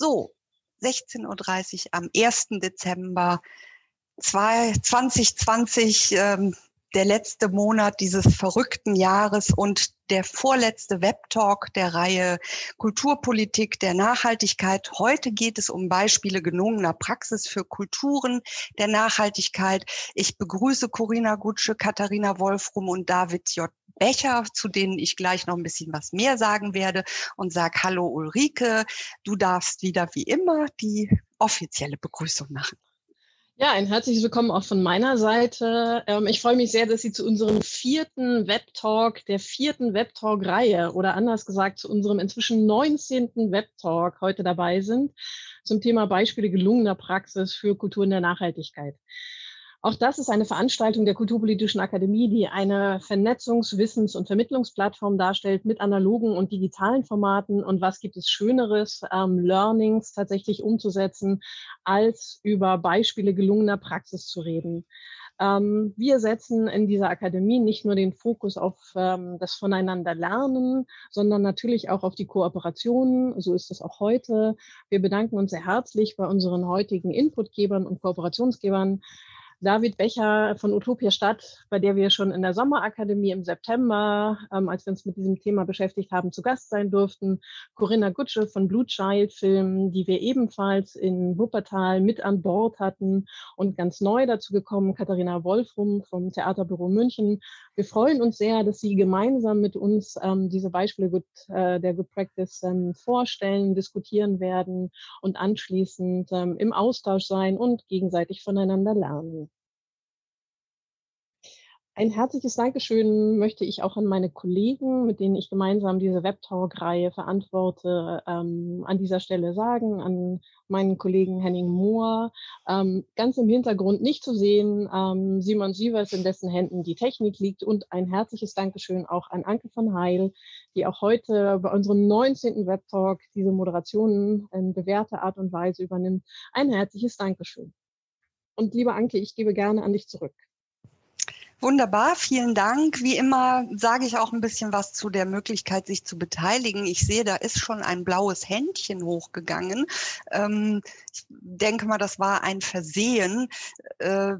So, 16.30 Uhr am 1. Dezember 2020, ähm, der letzte Monat dieses verrückten Jahres und der vorletzte Webtalk der Reihe Kulturpolitik der Nachhaltigkeit. Heute geht es um Beispiele gelungener Praxis für Kulturen der Nachhaltigkeit. Ich begrüße Corinna Gutsche, Katharina Wolfrum und David J. Becher, zu denen ich gleich noch ein bisschen was mehr sagen werde und sag Hallo Ulrike, du darfst wieder wie immer die offizielle Begrüßung machen. Ja, ein herzliches Willkommen auch von meiner Seite. Ähm, ich freue mich sehr, dass Sie zu unserem vierten Webtalk, der vierten Webtalk-Reihe oder anders gesagt zu unserem inzwischen 19. Webtalk heute dabei sind zum Thema Beispiele gelungener Praxis für Kulturen der Nachhaltigkeit. Auch das ist eine Veranstaltung der Kulturpolitischen Akademie, die eine Vernetzungs-, Wissens- und Vermittlungsplattform darstellt mit analogen und digitalen Formaten. Und was gibt es Schöneres, ähm, Learnings tatsächlich umzusetzen, als über Beispiele gelungener Praxis zu reden? Ähm, wir setzen in dieser Akademie nicht nur den Fokus auf ähm, das Voneinanderlernen, sondern natürlich auch auf die Kooperation. So ist es auch heute. Wir bedanken uns sehr herzlich bei unseren heutigen Inputgebern und Kooperationsgebern David Becher von Utopia Stadt, bei der wir schon in der Sommerakademie im September, ähm, als wir uns mit diesem Thema beschäftigt haben, zu Gast sein durften. Corinna Gutsche von Blue Child Film, die wir ebenfalls in Wuppertal mit an Bord hatten und ganz neu dazu gekommen, Katharina Wolfrum vom Theaterbüro München. Wir freuen uns sehr, dass Sie gemeinsam mit uns ähm, diese Beispiele Good, äh, der Good Practice ähm, vorstellen, diskutieren werden und anschließend ähm, im Austausch sein und gegenseitig voneinander lernen. Ein herzliches Dankeschön möchte ich auch an meine Kollegen, mit denen ich gemeinsam diese Webtalk-Reihe verantworte, ähm, an dieser Stelle sagen, an meinen Kollegen Henning Mohr, ähm, ganz im Hintergrund nicht zu sehen, ähm, Simon Sievers, in dessen Händen die Technik liegt und ein herzliches Dankeschön auch an Anke von Heil, die auch heute bei unserem 19. Webtalk diese Moderationen in bewährter Art und Weise übernimmt. Ein herzliches Dankeschön. Und liebe Anke, ich gebe gerne an dich zurück. Wunderbar, vielen Dank. Wie immer sage ich auch ein bisschen was zu der Möglichkeit, sich zu beteiligen. Ich sehe, da ist schon ein blaues Händchen hochgegangen. Ähm, ich denke mal, das war ein Versehen. Äh,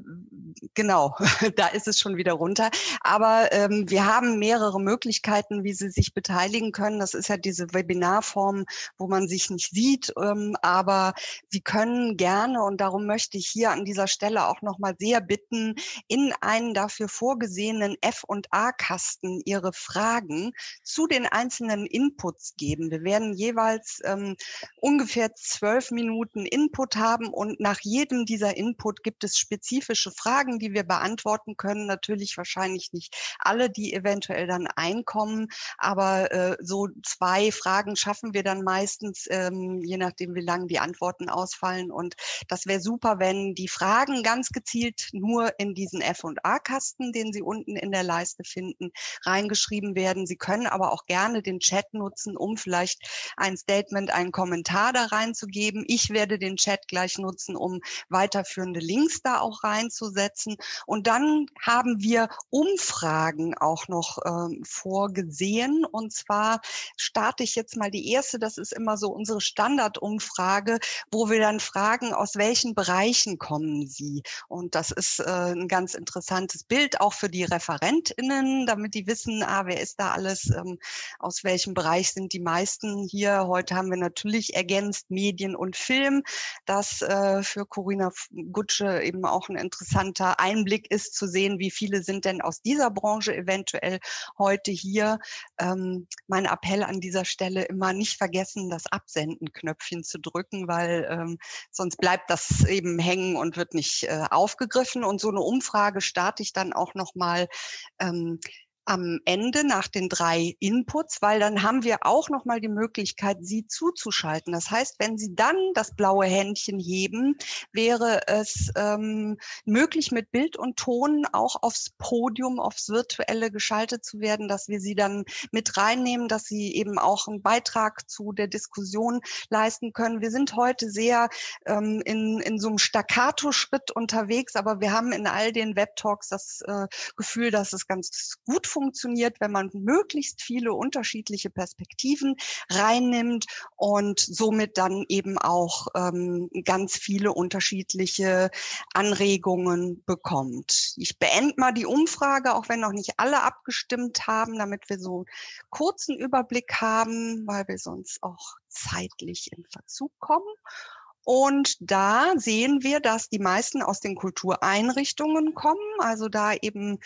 genau, da ist es schon wieder runter. Aber ähm, wir haben mehrere Möglichkeiten, wie Sie sich beteiligen können. Das ist ja diese Webinarform, wo man sich nicht sieht. Ähm, aber Sie können gerne, und darum möchte ich hier an dieser Stelle auch nochmal sehr bitten, in einen dafür vorgesehenen F&A-Kasten Ihre Fragen zu den einzelnen Inputs geben. Wir werden jeweils ähm, ungefähr zwölf Minuten Input haben und nach jedem dieser Input gibt es spezifische Fragen, die wir beantworten können. Natürlich wahrscheinlich nicht alle, die eventuell dann einkommen, aber äh, so zwei Fragen schaffen wir dann meistens, ähm, je nachdem, wie lang die Antworten ausfallen. Und das wäre super, wenn die Fragen ganz gezielt nur in diesen F&A-Kasten Texten, den Sie unten in der Leiste finden, reingeschrieben werden. Sie können aber auch gerne den Chat nutzen, um vielleicht ein Statement, einen Kommentar da reinzugeben. Ich werde den Chat gleich nutzen, um weiterführende Links da auch reinzusetzen. Und dann haben wir Umfragen auch noch ähm, vorgesehen. Und zwar starte ich jetzt mal die erste. Das ist immer so unsere Standardumfrage, wo wir dann fragen, aus welchen Bereichen kommen Sie? Und das ist äh, ein ganz interessantes Bild gilt auch für die ReferentInnen, damit die wissen, ah, wer ist da alles, ähm, aus welchem Bereich sind die meisten hier. Heute haben wir natürlich ergänzt Medien und Film, das äh, für Corinna Gutsche eben auch ein interessanter Einblick ist, zu sehen, wie viele sind denn aus dieser Branche eventuell heute hier. Ähm, mein Appell an dieser Stelle immer nicht vergessen, das Absenden-Knöpfchen zu drücken, weil ähm, sonst bleibt das eben hängen und wird nicht äh, aufgegriffen. Und so eine Umfrage starte ich dann auch noch mal ähm, am Ende nach den drei Inputs, weil dann haben wir auch noch mal die Möglichkeit, Sie zuzuschalten. Das heißt, wenn Sie dann das blaue Händchen heben, wäre es ähm, möglich, mit Bild und Ton auch aufs Podium, aufs Virtuelle geschaltet zu werden, dass wir Sie dann mit reinnehmen, dass Sie eben auch einen Beitrag zu der Diskussion leisten können. Wir sind heute sehr ähm, in, in so einem Staccato-Schritt unterwegs, aber wir haben in all den Web-Talks das äh, Gefühl, dass es ganz gut funktioniert, wenn man möglichst viele unterschiedliche Perspektiven reinnimmt und somit dann eben auch ähm, ganz viele unterschiedliche Anregungen bekommt. Ich beende mal die Umfrage, auch wenn noch nicht alle abgestimmt haben, damit wir so kurzen Überblick haben, weil wir sonst auch zeitlich in Verzug kommen. Und da sehen wir, dass die meisten aus den Kultureinrichtungen kommen, also da eben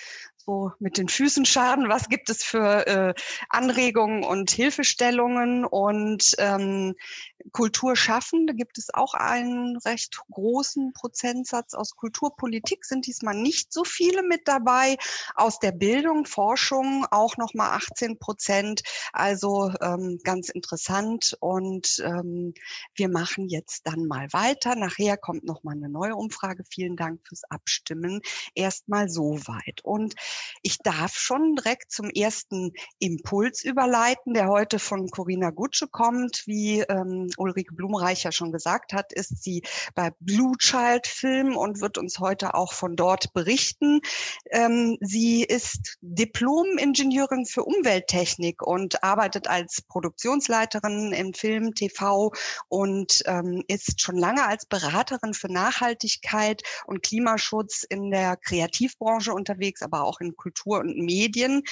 so mit den Füßen schaden, was gibt es für äh, Anregungen und Hilfestellungen? Und ähm, Kulturschaffende gibt es auch einen recht großen Prozentsatz. Aus Kulturpolitik sind diesmal nicht so viele mit dabei. Aus der Bildung, Forschung auch nochmal 18 Prozent. Also ähm, ganz interessant. Und ähm, wir machen jetzt dann mal weiter. Nachher kommt nochmal eine neue Umfrage. Vielen Dank fürs Abstimmen. Erstmal so weit. Und ich darf schon direkt zum ersten Impuls überleiten, der heute von Corinna Gutsche kommt. Wie ähm, Ulrike Blumreicher schon gesagt hat, ist sie bei Blue Child Film und wird uns heute auch von dort berichten. Ähm, sie ist Diplom-Ingenieurin für Umwelttechnik und arbeitet als Produktionsleiterin im Film, TV und ähm, ist schon lange als Beraterin für Nachhaltigkeit und Klimaschutz in der Kreativbranche unterwegs, aber auch in Kultur und Medien.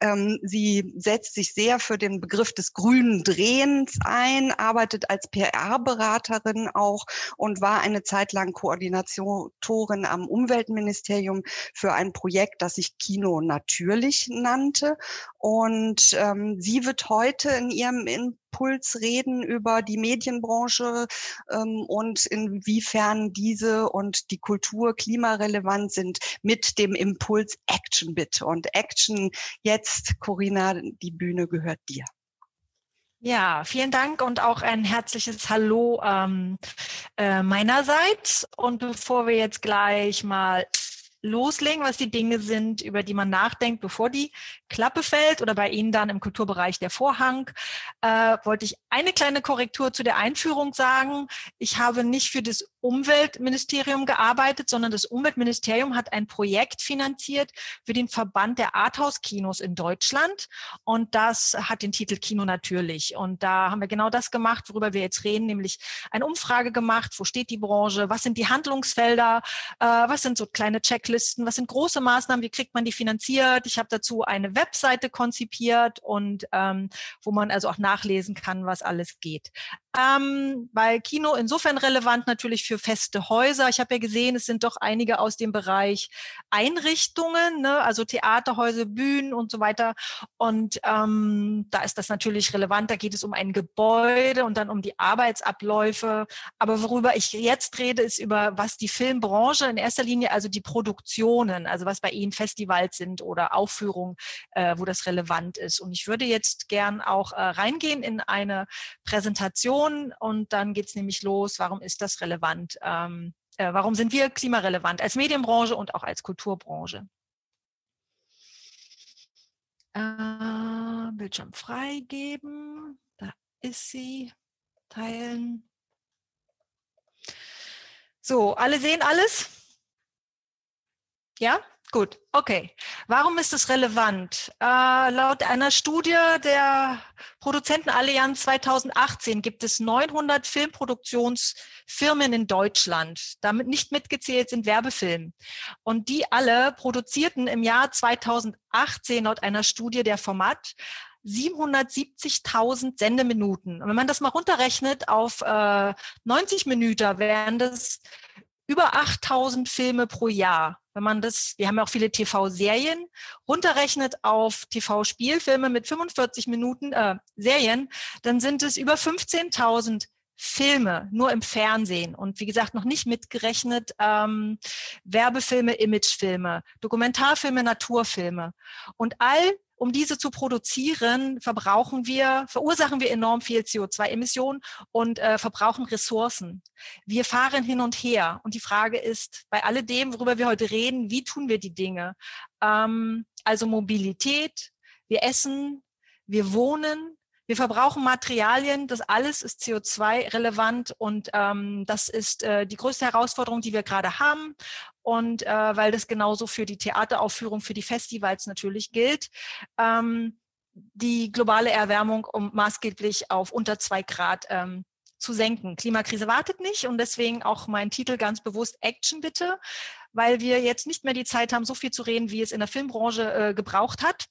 Ähm, sie setzt sich sehr für den Begriff des grünen Drehens ein, arbeitet als PR-Beraterin auch und war eine Zeit lang Koordinatorin am Umweltministerium für ein Projekt, das sich Kino natürlich nannte. Und ähm, sie wird heute in ihrem Impuls reden über die Medienbranche ähm, und inwiefern diese und die Kultur klimarelevant sind mit dem Impuls Action Bit. Und Action jetzt, Corinna, die Bühne gehört dir. Ja, vielen Dank und auch ein herzliches Hallo ähm, äh, meinerseits. Und bevor wir jetzt gleich mal loslegen, was die Dinge sind, über die man nachdenkt, bevor die Klappe fällt oder bei Ihnen dann im Kulturbereich der Vorhang, äh, wollte ich eine kleine Korrektur zu der Einführung sagen. Ich habe nicht für das Umweltministerium gearbeitet, sondern das Umweltministerium hat ein Projekt finanziert für den Verband der Arthouse-Kinos in Deutschland. Und das hat den Titel Kino natürlich. Und da haben wir genau das gemacht, worüber wir jetzt reden, nämlich eine Umfrage gemacht. Wo steht die Branche? Was sind die Handlungsfelder? Äh, was sind so kleine Checklisten? Was sind große Maßnahmen? Wie kriegt man die finanziert? Ich habe dazu eine Webseite konzipiert und ähm, wo man also auch nachlesen kann, was alles geht. Ähm, weil Kino insofern relevant natürlich für feste Häuser. Ich habe ja gesehen, es sind doch einige aus dem Bereich Einrichtungen, ne? also Theaterhäuser, Bühnen und so weiter. Und ähm, da ist das natürlich relevant. Da geht es um ein Gebäude und dann um die Arbeitsabläufe. Aber worüber ich jetzt rede, ist über was die Filmbranche in erster Linie, also die Produktionen, also was bei Ihnen Festivals sind oder Aufführungen, äh, wo das relevant ist. Und ich würde jetzt gern auch äh, reingehen in eine Präsentation Diskussion und dann geht es nämlich los, warum ist das relevant? Ähm, äh, warum sind wir klimarelevant als Medienbranche und auch als Kulturbranche? Äh, Bildschirm freigeben, da ist sie, teilen. So, alle sehen alles? Ja? Gut, okay. Warum ist es relevant? Äh, laut einer Studie der Produzentenallianz 2018 gibt es 900 Filmproduktionsfirmen in Deutschland. Damit nicht mitgezählt sind Werbefilme. Und die alle produzierten im Jahr 2018 laut einer Studie der Format 770.000 Sendeminuten. Und wenn man das mal runterrechnet auf äh, 90 Minuten, wären das über 8000 Filme pro Jahr. Wenn man das, wir haben ja auch viele TV-Serien, runterrechnet auf TV-Spielfilme mit 45 Minuten äh, Serien, dann sind es über 15.000 Filme nur im Fernsehen und wie gesagt noch nicht mitgerechnet ähm, Werbefilme, Imagefilme, Dokumentarfilme, Naturfilme und all um diese zu produzieren, verbrauchen wir, verursachen wir enorm viel CO2-Emissionen und äh, verbrauchen Ressourcen. Wir fahren hin und her. Und die Frage ist, bei alledem, worüber wir heute reden, wie tun wir die Dinge? Ähm, also Mobilität, wir essen, wir wohnen, wir verbrauchen Materialien, das alles ist CO2-relevant und ähm, das ist äh, die größte Herausforderung, die wir gerade haben. Und äh, weil das genauso für die Theateraufführung, für die Festivals natürlich gilt. Ähm, die globale Erwärmung um maßgeblich auf unter zwei Grad ähm, zu senken. Klimakrise wartet nicht und deswegen auch mein Titel ganz bewusst Action bitte, weil wir jetzt nicht mehr die Zeit haben, so viel zu reden, wie es in der Filmbranche äh, gebraucht hat.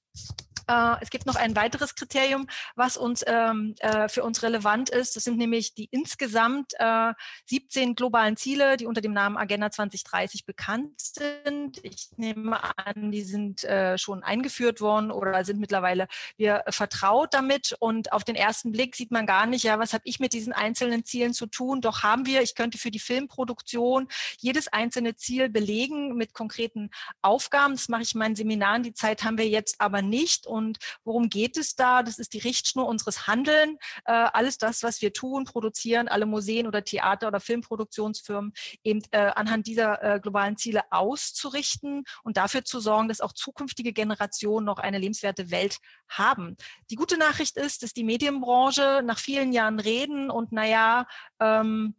Äh, es gibt noch ein weiteres Kriterium, was uns ähm, äh, für uns relevant ist. Das sind nämlich die insgesamt äh, 17 globalen Ziele, die unter dem Namen Agenda 2030 bekannt sind. Ich nehme an, die sind äh, schon eingeführt worden oder sind mittlerweile wir vertraut damit. Und auf den ersten Blick sieht man gar nicht, ja, was habe ich mit diesen einzelnen Zielen zu tun? Doch haben wir, ich könnte für die Filmproduktion jedes einzelne Ziel belegen mit konkreten Aufgaben. Das mache ich in meinen Seminaren. Die Zeit haben wir jetzt aber nicht. Und und worum geht es da? Das ist die Richtschnur unseres Handeln. Äh, alles das, was wir tun, produzieren, alle Museen oder Theater oder Filmproduktionsfirmen eben äh, anhand dieser äh, globalen Ziele auszurichten und dafür zu sorgen, dass auch zukünftige Generationen noch eine lebenswerte Welt haben. Die gute Nachricht ist, dass die Medienbranche nach vielen Jahren reden und naja, ähm,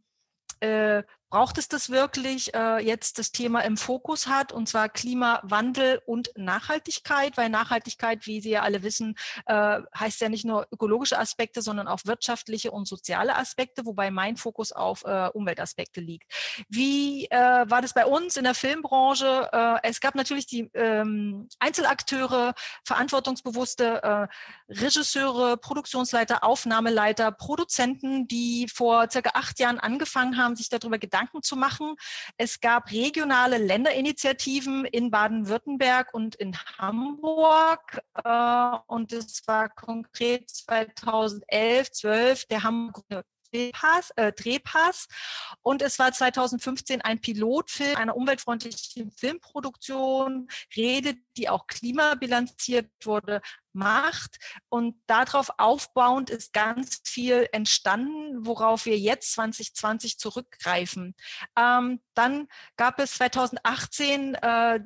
äh, braucht es das wirklich äh, jetzt das Thema im Fokus hat, und zwar Klimawandel und Nachhaltigkeit, weil Nachhaltigkeit, wie Sie ja alle wissen, äh, heißt ja nicht nur ökologische Aspekte, sondern auch wirtschaftliche und soziale Aspekte, wobei mein Fokus auf äh, Umweltaspekte liegt. Wie äh, war das bei uns in der Filmbranche? Äh, es gab natürlich die ähm, Einzelakteure, verantwortungsbewusste äh, Regisseure, Produktionsleiter, Aufnahmeleiter, Produzenten, die vor circa acht Jahren angefangen haben, sich darüber Gedanken Gedanken zu machen. Es gab regionale Länderinitiativen in Baden-Württemberg und in Hamburg. Äh, und es war konkret 2011, 12 der Hamburger Drehpass, äh, Drehpass. Und es war 2015 ein Pilotfilm einer umweltfreundlichen Filmproduktion, Rede, die auch klimabilanziert wurde, macht. Und darauf aufbauend ist ganz viel entstanden, worauf wir jetzt 2020 zurückgreifen. Ähm, dann gab es 2018 äh,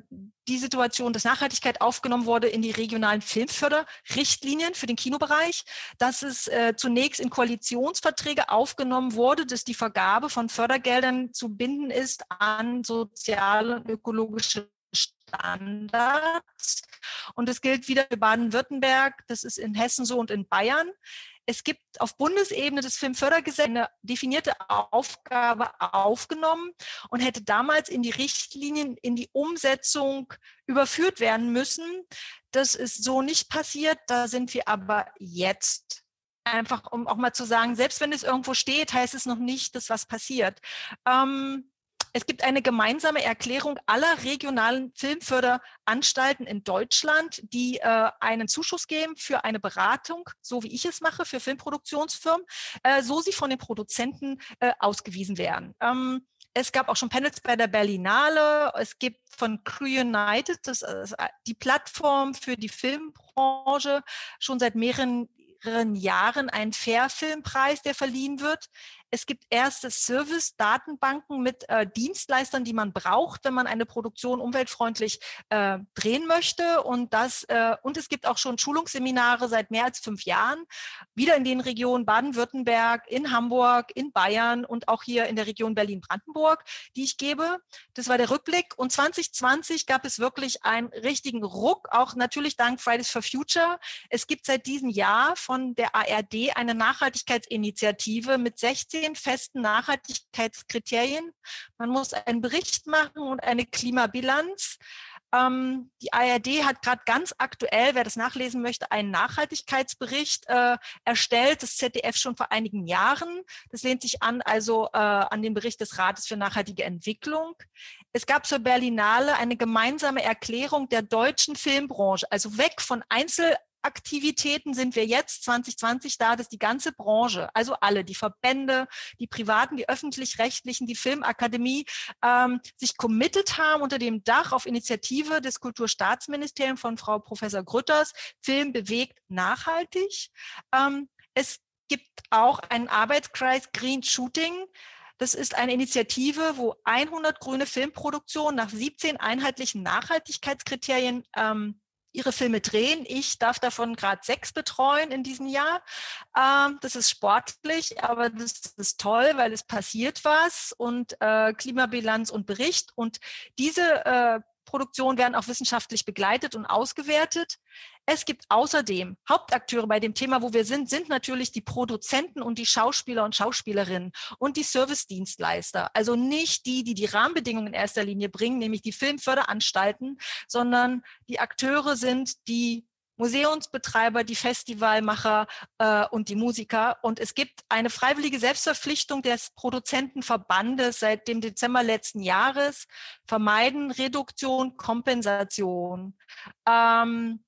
die Situation, dass Nachhaltigkeit aufgenommen wurde in die regionalen Filmförderrichtlinien für den Kinobereich, dass es äh, zunächst in Koalitionsverträge aufgenommen wurde, dass die Vergabe von Fördergeldern zu binden ist an soziale und ökologische Standards. Und es gilt wieder für Baden-Württemberg, das ist in Hessen so und in Bayern. Es gibt auf Bundesebene das Filmfördergesetz eine definierte Aufgabe aufgenommen und hätte damals in die Richtlinien, in die Umsetzung überführt werden müssen. Das ist so nicht passiert. Da sind wir aber jetzt. Einfach, um auch mal zu sagen, selbst wenn es irgendwo steht, heißt es noch nicht, dass was passiert. Ähm, es gibt eine gemeinsame Erklärung aller regionalen Filmförderanstalten in Deutschland, die äh, einen Zuschuss geben für eine Beratung, so wie ich es mache, für Filmproduktionsfirmen, äh, so sie von den Produzenten äh, ausgewiesen werden. Ähm, es gab auch schon Panels bei der Berlinale. Es gibt von Crew United, das ist äh, die Plattform für die Filmbranche, schon seit mehreren Jahren einen Fairfilmpreis, der verliehen wird. Es gibt erste Service-Datenbanken mit äh, Dienstleistern, die man braucht, wenn man eine Produktion umweltfreundlich äh, drehen möchte. Und, das, äh, und es gibt auch schon Schulungsseminare seit mehr als fünf Jahren, wieder in den Regionen Baden-Württemberg, in Hamburg, in Bayern und auch hier in der Region Berlin-Brandenburg, die ich gebe. Das war der Rückblick. Und 2020 gab es wirklich einen richtigen Ruck, auch natürlich dank Fridays for Future. Es gibt seit diesem Jahr von der ARD eine Nachhaltigkeitsinitiative mit 16 16 festen Nachhaltigkeitskriterien. Man muss einen Bericht machen und eine Klimabilanz. Ähm, die ARD hat gerade ganz aktuell, wer das nachlesen möchte, einen Nachhaltigkeitsbericht äh, erstellt. Das ZDF schon vor einigen Jahren. Das lehnt sich an, also äh, an den Bericht des Rates für nachhaltige Entwicklung. Es gab zur Berlinale eine gemeinsame Erklärung der deutschen Filmbranche, also weg von Einzel Aktivitäten sind wir jetzt 2020 da, dass die ganze Branche, also alle, die Verbände, die privaten, die öffentlich-rechtlichen, die Filmakademie, ähm, sich committed haben unter dem Dach auf Initiative des Kulturstaatsministeriums von Frau Professor Grütters, Film bewegt nachhaltig. Ähm, es gibt auch einen Arbeitskreis Green Shooting, das ist eine Initiative, wo 100 grüne Filmproduktionen nach 17 einheitlichen Nachhaltigkeitskriterien ähm, ihre Filme drehen. Ich darf davon gerade sechs betreuen in diesem Jahr. Ähm, das ist sportlich, aber das ist toll, weil es passiert was und äh, Klimabilanz und Bericht. Und diese äh, Produktionen werden auch wissenschaftlich begleitet und ausgewertet. Es gibt außerdem Hauptakteure bei dem Thema, wo wir sind, sind natürlich die Produzenten und die Schauspieler und Schauspielerinnen und die Servicedienstleister. Also nicht die, die die Rahmenbedingungen in erster Linie bringen, nämlich die Filmförderanstalten, sondern die Akteure sind die Museumsbetreiber, die Festivalmacher äh, und die Musiker. Und es gibt eine freiwillige Selbstverpflichtung des Produzentenverbandes seit dem Dezember letzten Jahres. Vermeiden Reduktion, Kompensation. Ähm,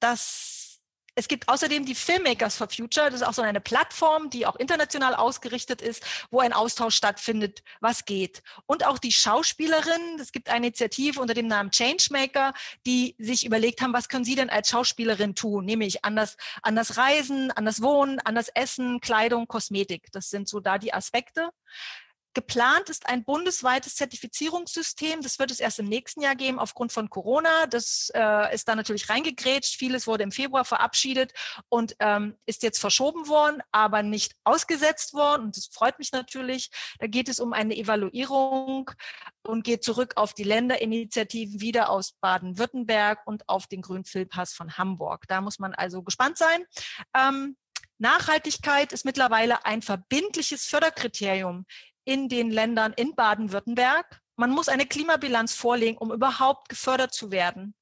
das es gibt außerdem die Filmmakers for Future. Das ist auch so eine Plattform, die auch international ausgerichtet ist, wo ein Austausch stattfindet, was geht. Und auch die Schauspielerinnen. Es gibt eine Initiative unter dem Namen Changemaker, die sich überlegt haben, was können sie denn als Schauspielerin tun? Nämlich anders, anders reisen, anders wohnen, anders essen, Kleidung, Kosmetik. Das sind so da die Aspekte. Geplant ist ein bundesweites Zertifizierungssystem. Das wird es erst im nächsten Jahr geben aufgrund von Corona. Das äh, ist da natürlich reingegrätscht. Vieles wurde im Februar verabschiedet und ähm, ist jetzt verschoben worden, aber nicht ausgesetzt worden. Und das freut mich natürlich. Da geht es um eine Evaluierung und geht zurück auf die Länderinitiativen wieder aus Baden-Württemberg und auf den Grünen Filmpass von Hamburg. Da muss man also gespannt sein. Ähm, Nachhaltigkeit ist mittlerweile ein verbindliches Förderkriterium in den Ländern in Baden-Württemberg. Man muss eine Klimabilanz vorlegen, um überhaupt gefördert zu werden.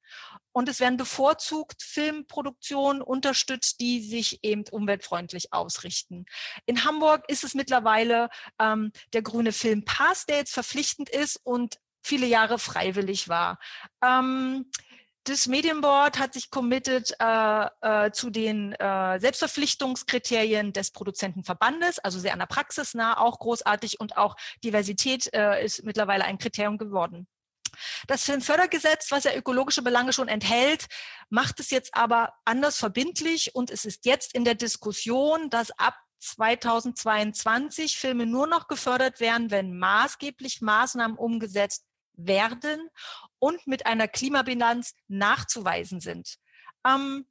Und es werden bevorzugt Filmproduktionen unterstützt, die sich eben umweltfreundlich ausrichten. In Hamburg ist es mittlerweile ähm, der grüne Filmpass, der jetzt verpflichtend ist und viele Jahre freiwillig war. Ähm, das Medienboard hat sich committed äh, äh, zu den äh, Selbstverpflichtungskriterien des Produzentenverbandes, also sehr an der Praxis nah, auch großartig und auch Diversität äh, ist mittlerweile ein Kriterium geworden. Das Filmfördergesetz, was ja ökologische Belange schon enthält, macht es jetzt aber anders verbindlich und es ist jetzt in der Diskussion, dass ab 2022 Filme nur noch gefördert werden, wenn maßgeblich Maßnahmen umgesetzt werden und mit einer Klimabilanz nachzuweisen sind. Ähm,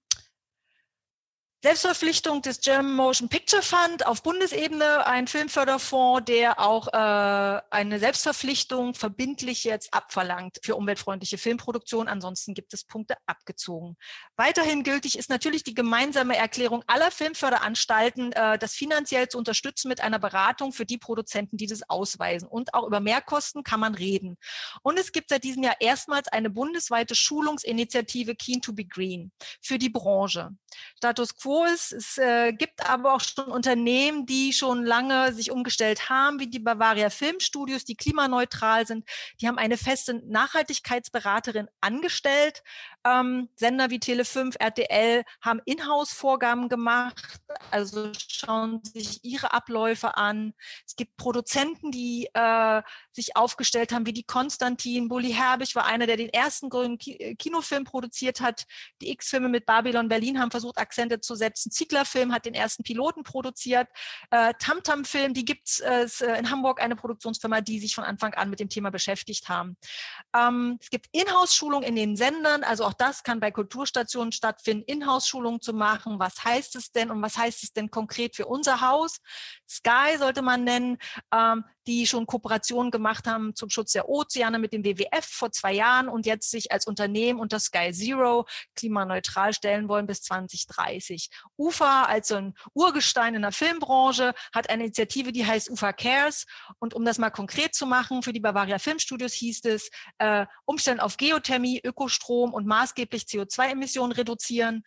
Selbstverpflichtung des German Motion Picture Fund auf Bundesebene, ein Filmförderfonds, der auch äh, eine Selbstverpflichtung verbindlich jetzt abverlangt für umweltfreundliche Filmproduktion. Ansonsten gibt es Punkte abgezogen. Weiterhin gültig ist natürlich die gemeinsame Erklärung aller Filmförderanstalten, äh, das finanziell zu unterstützen mit einer Beratung für die Produzenten, die das ausweisen. Und auch über Mehrkosten kann man reden. Und es gibt seit diesem Jahr erstmals eine bundesweite Schulungsinitiative Keen to be Green für die Branche. Status quo ist. Es äh, gibt aber auch schon Unternehmen, die schon lange sich umgestellt haben, wie die Bavaria Filmstudios, die klimaneutral sind. Die haben eine feste Nachhaltigkeitsberaterin angestellt. Ähm, Sender wie Tele5, RTL haben Inhouse-Vorgaben gemacht, also schauen sich ihre Abläufe an. Es gibt Produzenten, die äh, sich aufgestellt haben, wie die Konstantin. Bulli Herbig war einer, der den ersten grünen äh, Kinofilm produziert hat. Die X-Filme mit Babylon Berlin haben versucht, Akzente zu setzen. Ziegler-Film hat den ersten Piloten produziert. Äh, Tamtam-Film, die gibt äh, es äh, in Hamburg, eine Produktionsfirma, die sich von Anfang an mit dem Thema beschäftigt haben. Ähm, es gibt Inhouse-Schulungen in den Sendern, also auch das kann bei Kulturstationen stattfinden, Inhouse-Schulungen zu machen. Was heißt es denn und was heißt es denn konkret für unser Haus? Sky sollte man nennen. Ähm, die schon Kooperationen gemacht haben zum Schutz der Ozeane mit dem WWF vor zwei Jahren und jetzt sich als Unternehmen unter Sky Zero klimaneutral stellen wollen bis 2030. UFA als so ein Urgestein in der Filmbranche hat eine Initiative, die heißt UFA Cares. Und um das mal konkret zu machen, für die Bavaria Filmstudios hieß es, äh, Umstellen auf Geothermie, Ökostrom und maßgeblich CO2-Emissionen reduzieren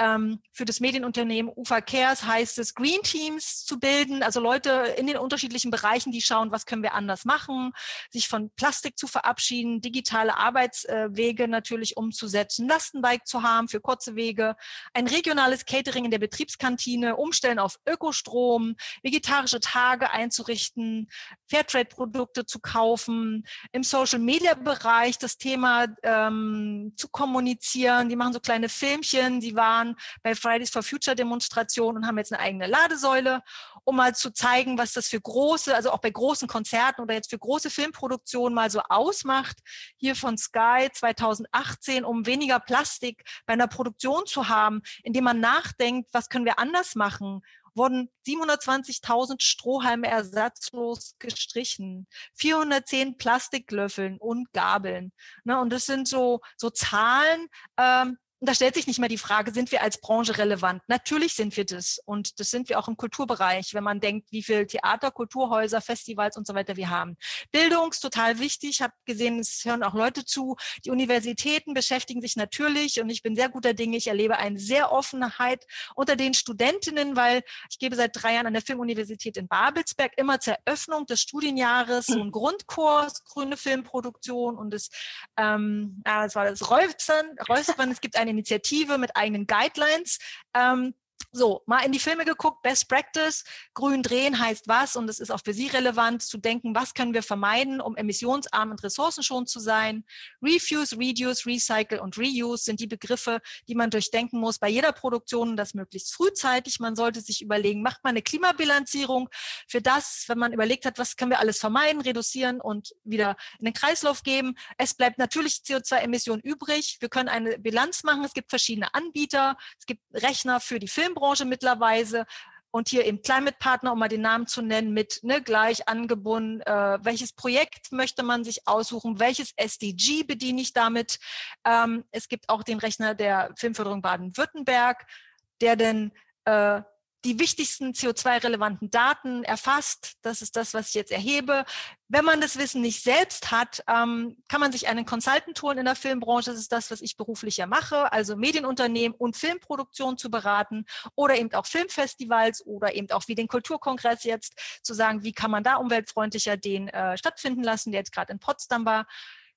ähm, für das Medienunternehmen UFA Cares heißt es, Green Teams zu bilden, also Leute in den unterschiedlichen Bereichen, die schauen, was können wir anders machen, sich von Plastik zu verabschieden, digitale Arbeitswege natürlich umzusetzen, Lastenbike zu haben für kurze Wege, ein regionales Catering in der Betriebskantine, umstellen auf Ökostrom, vegetarische Tage einzurichten, Fairtrade-Produkte zu kaufen, im Social-Media-Bereich das Thema ähm, zu kommunizieren. Die machen so kleine Filmchen, die waren bei Fridays for Future Demonstrationen und haben jetzt eine eigene Ladesäule, um mal zu zeigen, was das für große, also auch bei großen Konzerten oder jetzt für große Filmproduktionen mal so ausmacht. Hier von Sky 2018, um weniger Plastik bei einer Produktion zu haben, indem man nachdenkt, was können wir anders machen? wurden 720.000 Strohhalme ersatzlos gestrichen, 410 Plastiklöffeln und Gabeln. Ne, und das sind so, so Zahlen, ähm, und da stellt sich nicht mehr die Frage, sind wir als Branche relevant? Natürlich sind wir das. Und das sind wir auch im Kulturbereich, wenn man denkt, wie viel Theater, Kulturhäuser, Festivals und so weiter wir haben. Bildung ist total wichtig. Ich habe gesehen, es hören auch Leute zu. Die Universitäten beschäftigen sich natürlich und ich bin sehr guter Dinge. Ich erlebe eine sehr Offenheit unter den Studentinnen, weil ich gebe seit drei Jahren an der Filmuniversität in Babelsberg immer zur Eröffnung des Studienjahres so einen Grundkurs, grüne Filmproduktion und das, ähm, ja, das war das Räuspern. Räuspern. Es gibt eine Initiative mit eigenen Guidelines. Ähm, so, mal in die Filme geguckt, Best Practice, grün drehen heißt was und es ist auch für Sie relevant zu denken, was können wir vermeiden, um emissionsarm und ressourcenschonend zu sein. Refuse, Reduce, Recycle und Reuse sind die Begriffe, die man durchdenken muss bei jeder Produktion und das möglichst frühzeitig. Man sollte sich überlegen, macht man eine Klimabilanzierung für das, wenn man überlegt hat, was können wir alles vermeiden, reduzieren und wieder in den Kreislauf geben. Es bleibt natürlich CO2-Emissionen übrig. Wir können eine Bilanz machen. Es gibt verschiedene Anbieter. Es gibt Rechner für die Filmbranche Filmbranche mittlerweile und hier eben Climate Partner, um mal den Namen zu nennen, mit ne, gleich angebunden, äh, welches Projekt möchte man sich aussuchen, welches SDG bediene ich damit. Ähm, es gibt auch den Rechner der Filmförderung Baden-Württemberg, der denn äh, die wichtigsten CO2-relevanten Daten erfasst. Das ist das, was ich jetzt erhebe. Wenn man das Wissen nicht selbst hat, ähm, kann man sich einen Consultant holen in der Filmbranche. Das ist das, was ich beruflich ja mache, also Medienunternehmen und Filmproduktion zu beraten oder eben auch Filmfestivals oder eben auch wie den Kulturkongress jetzt zu sagen, wie kann man da umweltfreundlicher den äh, stattfinden lassen, der jetzt gerade in Potsdam war.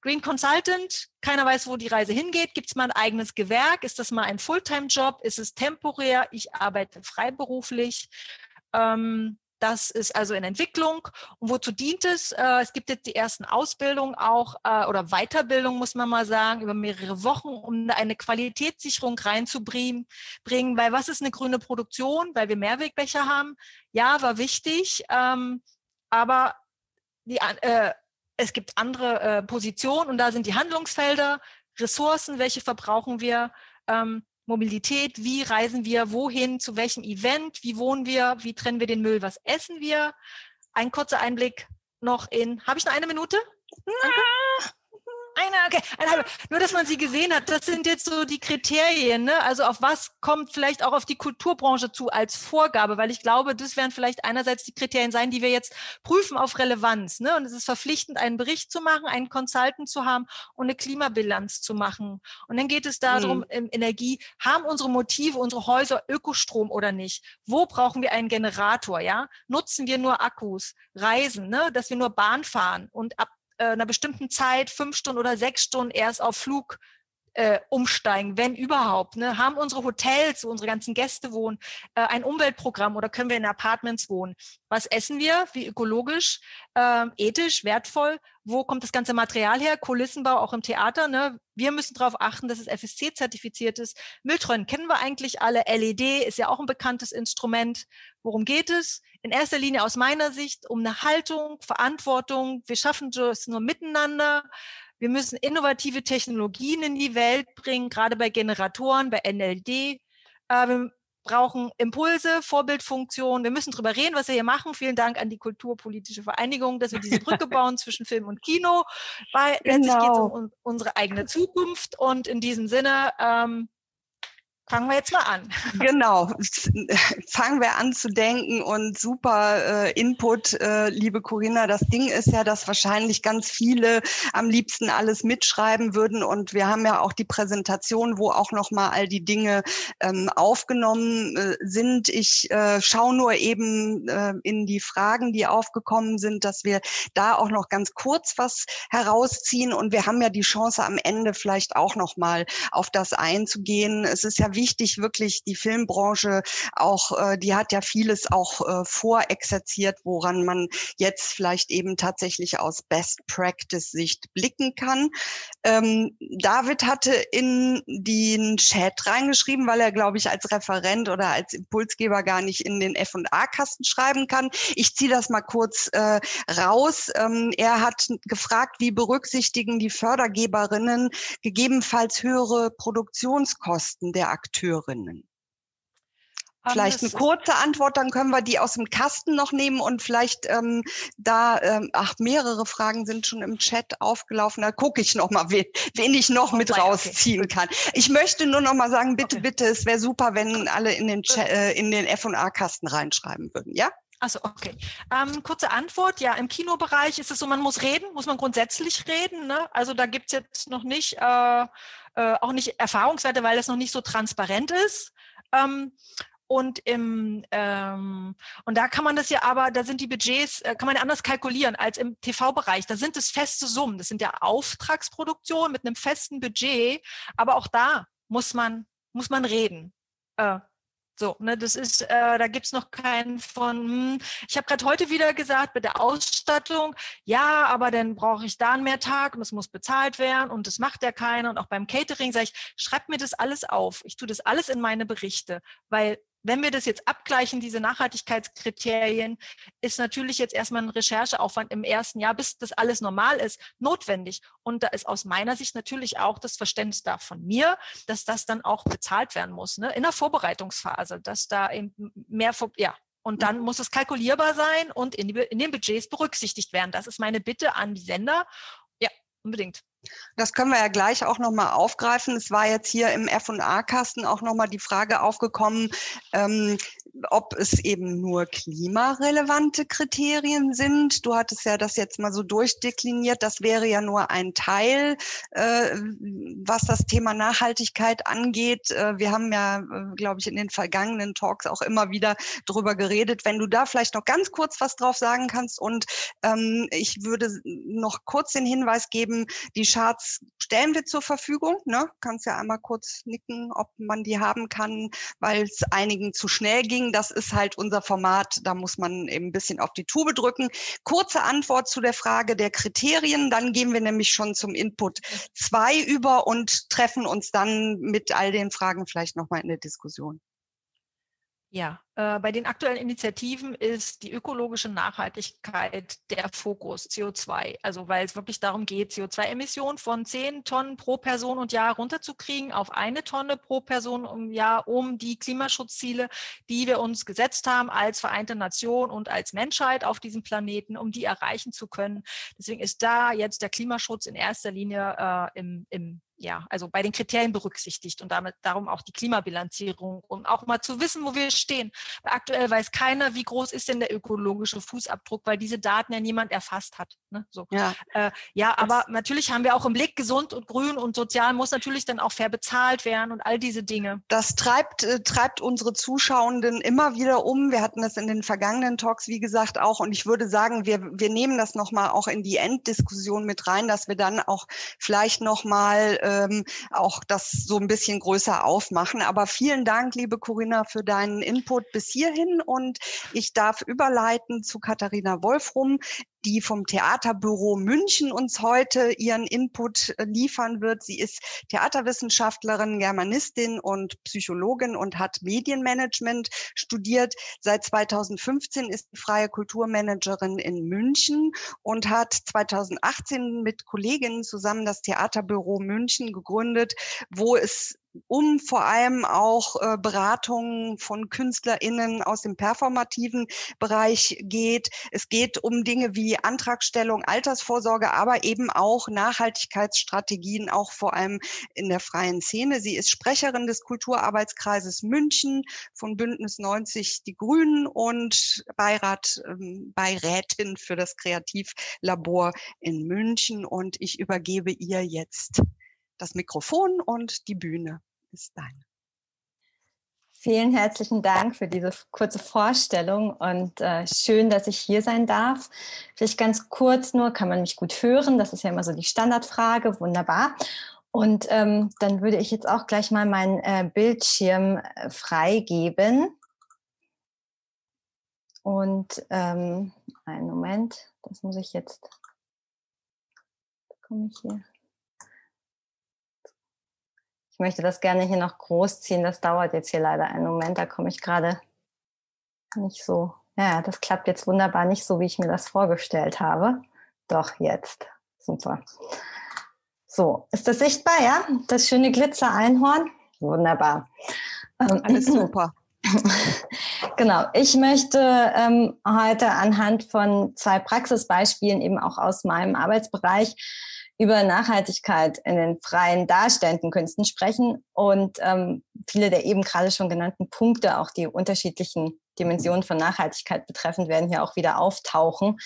Green Consultant, keiner weiß, wo die Reise hingeht. Gibt es mal ein eigenes Gewerk? Ist das mal ein Fulltime-Job? Ist es temporär? Ich arbeite freiberuflich. Ähm, das ist also in Entwicklung. Und wozu dient es? Äh, es gibt jetzt die ersten Ausbildungen auch äh, oder Weiterbildung, muss man mal sagen, über mehrere Wochen, um eine Qualitätssicherung reinzubringen. Weil was ist eine grüne Produktion? Weil wir Mehrwegbecher haben. Ja, war wichtig. Ähm, aber die, äh, es gibt andere äh, Positionen und da sind die Handlungsfelder, Ressourcen, welche verbrauchen wir, ähm, Mobilität, wie reisen wir, wohin, zu welchem Event, wie wohnen wir, wie trennen wir den Müll, was essen wir. Ein kurzer Einblick noch in, habe ich noch eine Minute? Danke. Eine, okay, eine halbe. Nur, dass man sie gesehen hat, das sind jetzt so die Kriterien. Ne? Also auf was kommt vielleicht auch auf die Kulturbranche zu als Vorgabe? Weil ich glaube, das werden vielleicht einerseits die Kriterien sein, die wir jetzt prüfen auf Relevanz. Ne? Und es ist verpflichtend, einen Bericht zu machen, einen Consultant zu haben und eine Klimabilanz zu machen. Und dann geht es darum, im Energie, haben unsere Motive, unsere Häuser Ökostrom oder nicht? Wo brauchen wir einen Generator? Ja? Nutzen wir nur Akkus? Reisen, ne? dass wir nur Bahn fahren und ab einer bestimmten Zeit, fünf Stunden oder sechs Stunden erst auf Flug äh, umsteigen, wenn überhaupt. Ne? Haben unsere Hotels, wo unsere ganzen Gäste wohnen, äh, ein Umweltprogramm oder können wir in Apartments wohnen? Was essen wir? Wie ökologisch, äh, ethisch, wertvoll? Wo kommt das ganze Material her? Kulissenbau auch im Theater. Ne? Wir müssen darauf achten, dass es FSC-zertifiziert ist. Mülltrennen kennen wir eigentlich alle. LED ist ja auch ein bekanntes Instrument. Worum geht es? In erster Linie aus meiner Sicht um eine Haltung, Verantwortung. Wir schaffen das nur miteinander. Wir müssen innovative Technologien in die Welt bringen, gerade bei Generatoren, bei NLD. Äh, wir brauchen Impulse, Vorbildfunktionen. Wir müssen drüber reden, was wir hier machen. Vielen Dank an die Kulturpolitische Vereinigung, dass wir diese Brücke bauen zwischen Film und Kino. Weil genau. letztlich geht es um unsere eigene Zukunft. Und in diesem Sinne ähm, Fangen wir jetzt mal an. Genau, fangen wir an zu denken und super äh, Input, äh, liebe Corinna. Das Ding ist ja, dass wahrscheinlich ganz viele am liebsten alles mitschreiben würden und wir haben ja auch die Präsentation, wo auch noch mal all die Dinge ähm, aufgenommen äh, sind. Ich äh, schaue nur eben äh, in die Fragen, die aufgekommen sind, dass wir da auch noch ganz kurz was herausziehen und wir haben ja die Chance am Ende vielleicht auch noch mal auf das einzugehen. Es ist ja wie wichtig, wirklich die Filmbranche auch, äh, die hat ja vieles auch äh, vorexerziert, woran man jetzt vielleicht eben tatsächlich aus Best Practice Sicht blicken kann. Ähm, David hatte in den Chat reingeschrieben, weil er, glaube ich, als Referent oder als Impulsgeber gar nicht in den F&A-Kasten schreiben kann. Ich ziehe das mal kurz äh, raus. Ähm, er hat gefragt, wie berücksichtigen die Fördergeberinnen gegebenenfalls höhere Produktionskosten der Akteurinnen? Vielleicht eine kurze Antwort, dann können wir die aus dem Kasten noch nehmen und vielleicht ähm, da, ähm, ach, mehrere Fragen sind schon im Chat aufgelaufen. Da gucke ich noch mal, wen, wen ich noch mit rausziehen kann. Ich möchte nur noch mal sagen, bitte, okay. bitte, es wäre super, wenn alle in den, Chat, äh, in den F&A-Kasten reinschreiben würden, ja? Achso, okay. Ähm, kurze Antwort. Ja, im Kinobereich ist es so, man muss reden, muss man grundsätzlich reden. Ne? Also da gibt es jetzt noch nicht, äh, äh, auch nicht Erfahrungswerte, weil das noch nicht so transparent ist. Ähm, und im ähm, und da kann man das ja aber, da sind die Budgets, äh, kann man ja anders kalkulieren als im TV-Bereich. Da sind es feste Summen. Das sind ja Auftragsproduktionen mit einem festen Budget, aber auch da muss man muss man reden. Äh, so, ne, das ist, äh, da gibt's noch keinen von, hm, ich habe gerade heute wieder gesagt, mit der Ausstattung, ja, aber dann brauche ich da einen mehr Tag und es muss bezahlt werden und das macht ja keiner. Und auch beim Catering sage ich, schreibt mir das alles auf. Ich tue das alles in meine Berichte, weil wenn wir das jetzt abgleichen, diese Nachhaltigkeitskriterien, ist natürlich jetzt erstmal ein Rechercheaufwand im ersten Jahr, bis das alles normal ist, notwendig. Und da ist aus meiner Sicht natürlich auch das Verständnis da von mir, dass das dann auch bezahlt werden muss, ne? in der Vorbereitungsphase, dass da eben mehr, ja, und dann muss es kalkulierbar sein und in, die, in den Budgets berücksichtigt werden. Das ist meine Bitte an die Sender. Ja, unbedingt. Das können wir ja gleich auch nochmal aufgreifen. Es war jetzt hier im F&A-Kasten auch nochmal die Frage aufgekommen, ähm, ob es eben nur klimarelevante Kriterien sind. Du hattest ja das jetzt mal so durchdekliniert. Das wäre ja nur ein Teil, äh, was das Thema Nachhaltigkeit angeht. Äh, wir haben ja, äh, glaube ich, in den vergangenen Talks auch immer wieder drüber geredet. Wenn du da vielleicht noch ganz kurz was drauf sagen kannst und ähm, ich würde noch kurz den Hinweis geben, die Charts stellen wir zur Verfügung. Ne? Kannst ja einmal kurz nicken, ob man die haben kann, weil es einigen zu schnell ging. Das ist halt unser Format. Da muss man eben ein bisschen auf die Tube drücken. Kurze Antwort zu der Frage der Kriterien. Dann gehen wir nämlich schon zum Input 2 über und treffen uns dann mit all den Fragen vielleicht nochmal in der Diskussion. Ja, äh, bei den aktuellen Initiativen ist die ökologische Nachhaltigkeit der Fokus CO2. Also weil es wirklich darum geht, CO2-Emissionen von 10 Tonnen pro Person und Jahr runterzukriegen auf eine Tonne pro Person im Jahr, um die Klimaschutzziele, die wir uns gesetzt haben als Vereinte Nation und als Menschheit auf diesem Planeten, um die erreichen zu können. Deswegen ist da jetzt der Klimaschutz in erster Linie äh, im, im ja, also bei den Kriterien berücksichtigt und damit darum auch die Klimabilanzierung, um auch mal zu wissen, wo wir stehen. Aktuell weiß keiner, wie groß ist denn der ökologische Fußabdruck, weil diese Daten ja niemand erfasst hat. Ne? So. Ja, äh, ja aber natürlich haben wir auch im Blick, gesund und grün und sozial muss natürlich dann auch fair bezahlt werden und all diese Dinge. Das treibt, äh, treibt unsere Zuschauenden immer wieder um. Wir hatten das in den vergangenen Talks, wie gesagt, auch. Und ich würde sagen, wir, wir nehmen das nochmal auch in die Enddiskussion mit rein, dass wir dann auch vielleicht nochmal ähm, auch das so ein bisschen größer aufmachen. Aber vielen Dank, liebe Corinna, für deinen Input bis hierhin und ich darf überleiten zu Katharina Wolfrum, die vom Theaterbüro München uns heute ihren Input äh, liefern wird. Sie ist Theaterwissenschaftlerin, Germanistin und Psychologin und hat Medienmanagement studiert. Seit 2015 ist sie freie Kulturmanagerin in München und hat 2018 mit Kolleginnen zusammen das Theaterbüro München gegründet, wo es um vor allem auch äh, Beratungen von KünstlerInnen aus dem performativen Bereich geht. Es geht um Dinge wie Antragstellung, Altersvorsorge, aber eben auch Nachhaltigkeitsstrategien, auch vor allem in der freien Szene. Sie ist Sprecherin des Kulturarbeitskreises München von Bündnis 90 Die Grünen und Beirat, ähm, Beirätin für das Kreativlabor in München. Und ich übergebe ihr jetzt das Mikrofon und die Bühne ist deine. Vielen herzlichen Dank für diese kurze Vorstellung und äh, schön, dass ich hier sein darf. Vielleicht ganz kurz nur, kann man mich gut hören? Das ist ja immer so die Standardfrage. Wunderbar. Und ähm, dann würde ich jetzt auch gleich mal meinen äh, Bildschirm äh, freigeben. Und ähm, einen Moment, das muss ich jetzt. Komme ich hier? Ich möchte das gerne hier noch groß ziehen. Das dauert jetzt hier leider einen Moment. Da komme ich gerade nicht so. Ja, das klappt jetzt wunderbar nicht so, wie ich mir das vorgestellt habe. Doch jetzt. Super. So, ist das sichtbar, ja? Das schöne Glitzer-Einhorn? Wunderbar. Ähm, Alles super. genau, ich möchte ähm, heute anhand von zwei Praxisbeispielen eben auch aus meinem Arbeitsbereich über Nachhaltigkeit in den freien darstellenden Künsten sprechen und ähm, viele der eben gerade schon genannten Punkte, auch die unterschiedlichen Dimensionen von Nachhaltigkeit betreffend, werden hier auch wieder auftauchen,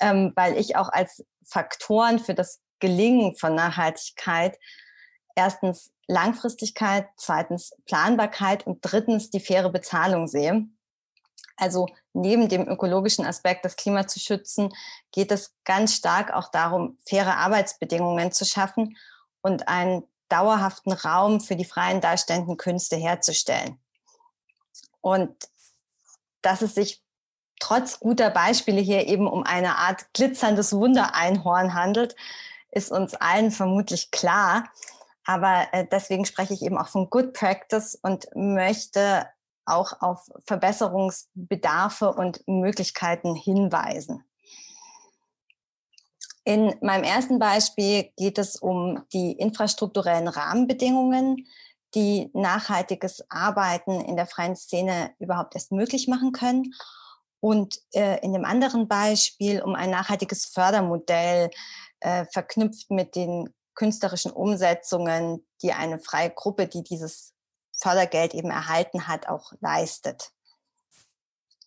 ähm, weil ich auch als Faktoren für das Gelingen von Nachhaltigkeit erstens Langfristigkeit, zweitens Planbarkeit und drittens die faire Bezahlung sehe. Also neben dem ökologischen Aspekt, das Klima zu schützen, geht es ganz stark auch darum, faire Arbeitsbedingungen zu schaffen und einen dauerhaften Raum für die freien darstellenden Künste herzustellen. Und dass es sich trotz guter Beispiele hier eben um eine Art glitzerndes Wundereinhorn handelt, ist uns allen vermutlich klar. Aber äh, deswegen spreche ich eben auch von Good Practice und möchte auch auf Verbesserungsbedarfe und Möglichkeiten hinweisen. In meinem ersten Beispiel geht es um die infrastrukturellen Rahmenbedingungen, die nachhaltiges Arbeiten in der freien Szene überhaupt erst möglich machen können. Und äh, in dem anderen Beispiel um ein nachhaltiges Fördermodell, äh, verknüpft mit den künstlerischen Umsetzungen, die eine freie Gruppe, die dieses Fördergeld eben erhalten hat, auch leistet.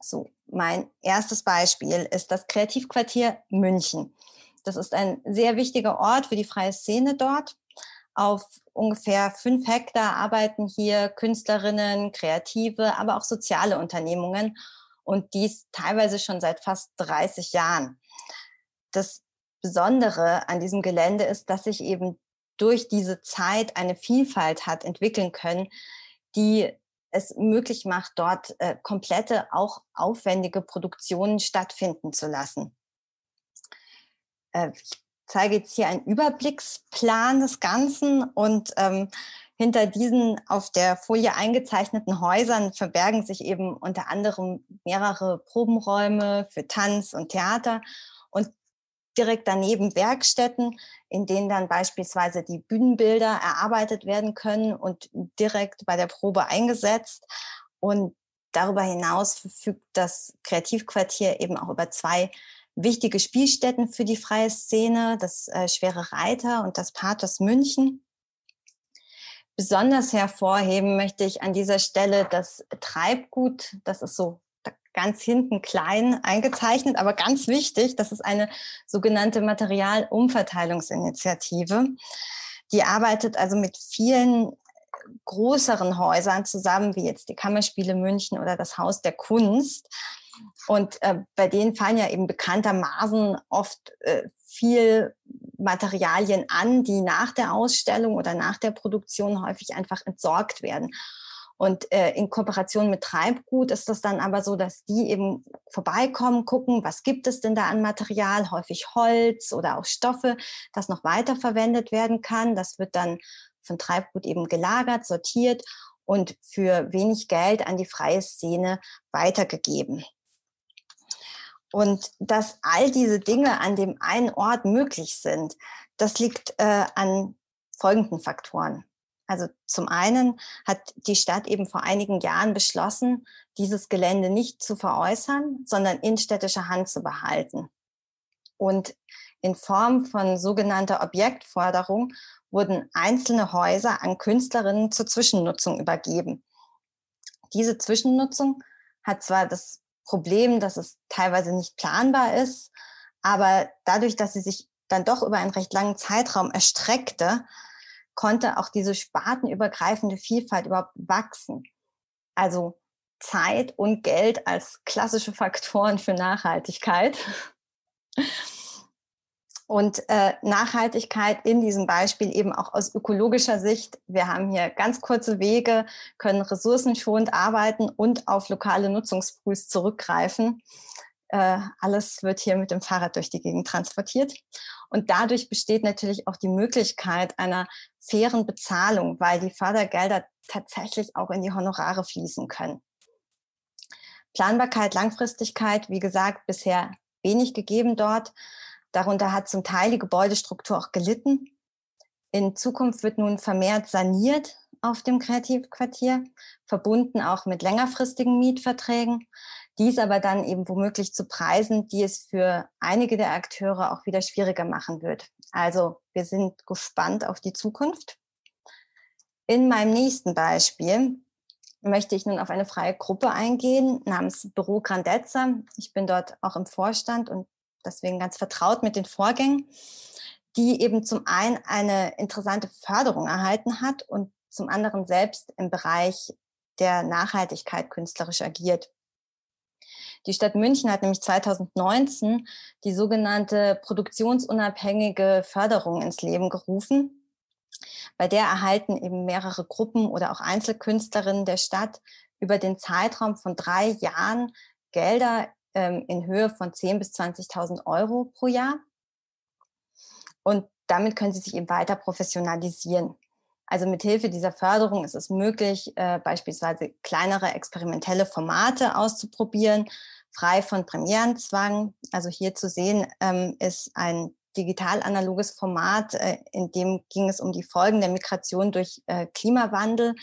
So, mein erstes Beispiel ist das Kreativquartier München. Das ist ein sehr wichtiger Ort für die freie Szene dort. Auf ungefähr fünf Hektar arbeiten hier Künstlerinnen, Kreative, aber auch soziale Unternehmungen und dies teilweise schon seit fast 30 Jahren. Das Besondere an diesem Gelände ist, dass sich eben durch diese Zeit eine Vielfalt hat entwickeln können, die es möglich macht, dort äh, komplette, auch aufwendige Produktionen stattfinden zu lassen. Äh, ich zeige jetzt hier einen Überblicksplan des Ganzen und ähm, hinter diesen auf der Folie eingezeichneten Häusern verbergen sich eben unter anderem mehrere Probenräume für Tanz und Theater und direkt daneben Werkstätten, in denen dann beispielsweise die Bühnenbilder erarbeitet werden können und direkt bei der Probe eingesetzt. Und darüber hinaus verfügt das Kreativquartier eben auch über zwei wichtige Spielstätten für die freie Szene, das äh, Schwere Reiter und das Pathos München. Besonders hervorheben möchte ich an dieser Stelle das Treibgut, das ist so ganz hinten klein eingezeichnet, aber ganz wichtig, das ist eine sogenannte Materialumverteilungsinitiative. Die arbeitet also mit vielen größeren Häusern zusammen, wie jetzt die Kammerspiele München oder das Haus der Kunst. Und äh, bei denen fallen ja eben bekanntermaßen oft äh, viel Materialien an, die nach der Ausstellung oder nach der Produktion häufig einfach entsorgt werden. Und äh, in Kooperation mit Treibgut ist das dann aber so, dass die eben vorbeikommen, gucken, was gibt es denn da an Material, häufig Holz oder auch Stoffe, das noch weiterverwendet werden kann. Das wird dann von Treibgut eben gelagert, sortiert und für wenig Geld an die freie Szene weitergegeben. Und dass all diese Dinge an dem einen Ort möglich sind, das liegt äh, an folgenden Faktoren. Also zum einen hat die Stadt eben vor einigen Jahren beschlossen, dieses Gelände nicht zu veräußern, sondern in städtischer Hand zu behalten. Und in Form von sogenannter Objektforderung wurden einzelne Häuser an Künstlerinnen zur Zwischennutzung übergeben. Diese Zwischennutzung hat zwar das Problem, dass es teilweise nicht planbar ist, aber dadurch, dass sie sich dann doch über einen recht langen Zeitraum erstreckte, konnte auch diese spartenübergreifende Vielfalt überhaupt wachsen. Also Zeit und Geld als klassische Faktoren für Nachhaltigkeit. Und äh, Nachhaltigkeit in diesem Beispiel eben auch aus ökologischer Sicht. Wir haben hier ganz kurze Wege, können ressourcenschonend arbeiten und auf lokale Nutzungspools zurückgreifen. Äh, alles wird hier mit dem Fahrrad durch die Gegend transportiert. Und dadurch besteht natürlich auch die Möglichkeit einer fairen Bezahlung, weil die Fördergelder tatsächlich auch in die Honorare fließen können. Planbarkeit, Langfristigkeit, wie gesagt, bisher wenig gegeben dort. Darunter hat zum Teil die Gebäudestruktur auch gelitten. In Zukunft wird nun vermehrt saniert auf dem Kreativquartier, verbunden auch mit längerfristigen Mietverträgen. Dies aber dann eben womöglich zu Preisen, die es für einige der Akteure auch wieder schwieriger machen wird. Also wir sind gespannt auf die Zukunft. In meinem nächsten Beispiel möchte ich nun auf eine freie Gruppe eingehen namens Büro Grandezza. Ich bin dort auch im Vorstand und deswegen ganz vertraut mit den Vorgängen, die eben zum einen eine interessante Förderung erhalten hat und zum anderen selbst im Bereich der Nachhaltigkeit künstlerisch agiert. Die Stadt München hat nämlich 2019 die sogenannte produktionsunabhängige Förderung ins Leben gerufen. Bei der erhalten eben mehrere Gruppen oder auch Einzelkünstlerinnen der Stadt über den Zeitraum von drei Jahren Gelder ähm, in Höhe von 10.000 bis 20.000 Euro pro Jahr. Und damit können sie sich eben weiter professionalisieren. Also mit Hilfe dieser Förderung ist es möglich, äh, beispielsweise kleinere experimentelle Formate auszuprobieren, frei von Premierenzwang. Also hier zu sehen ähm, ist ein digital-analoges Format, äh, in dem ging es um die Folgen der Migration durch äh, Klimawandel,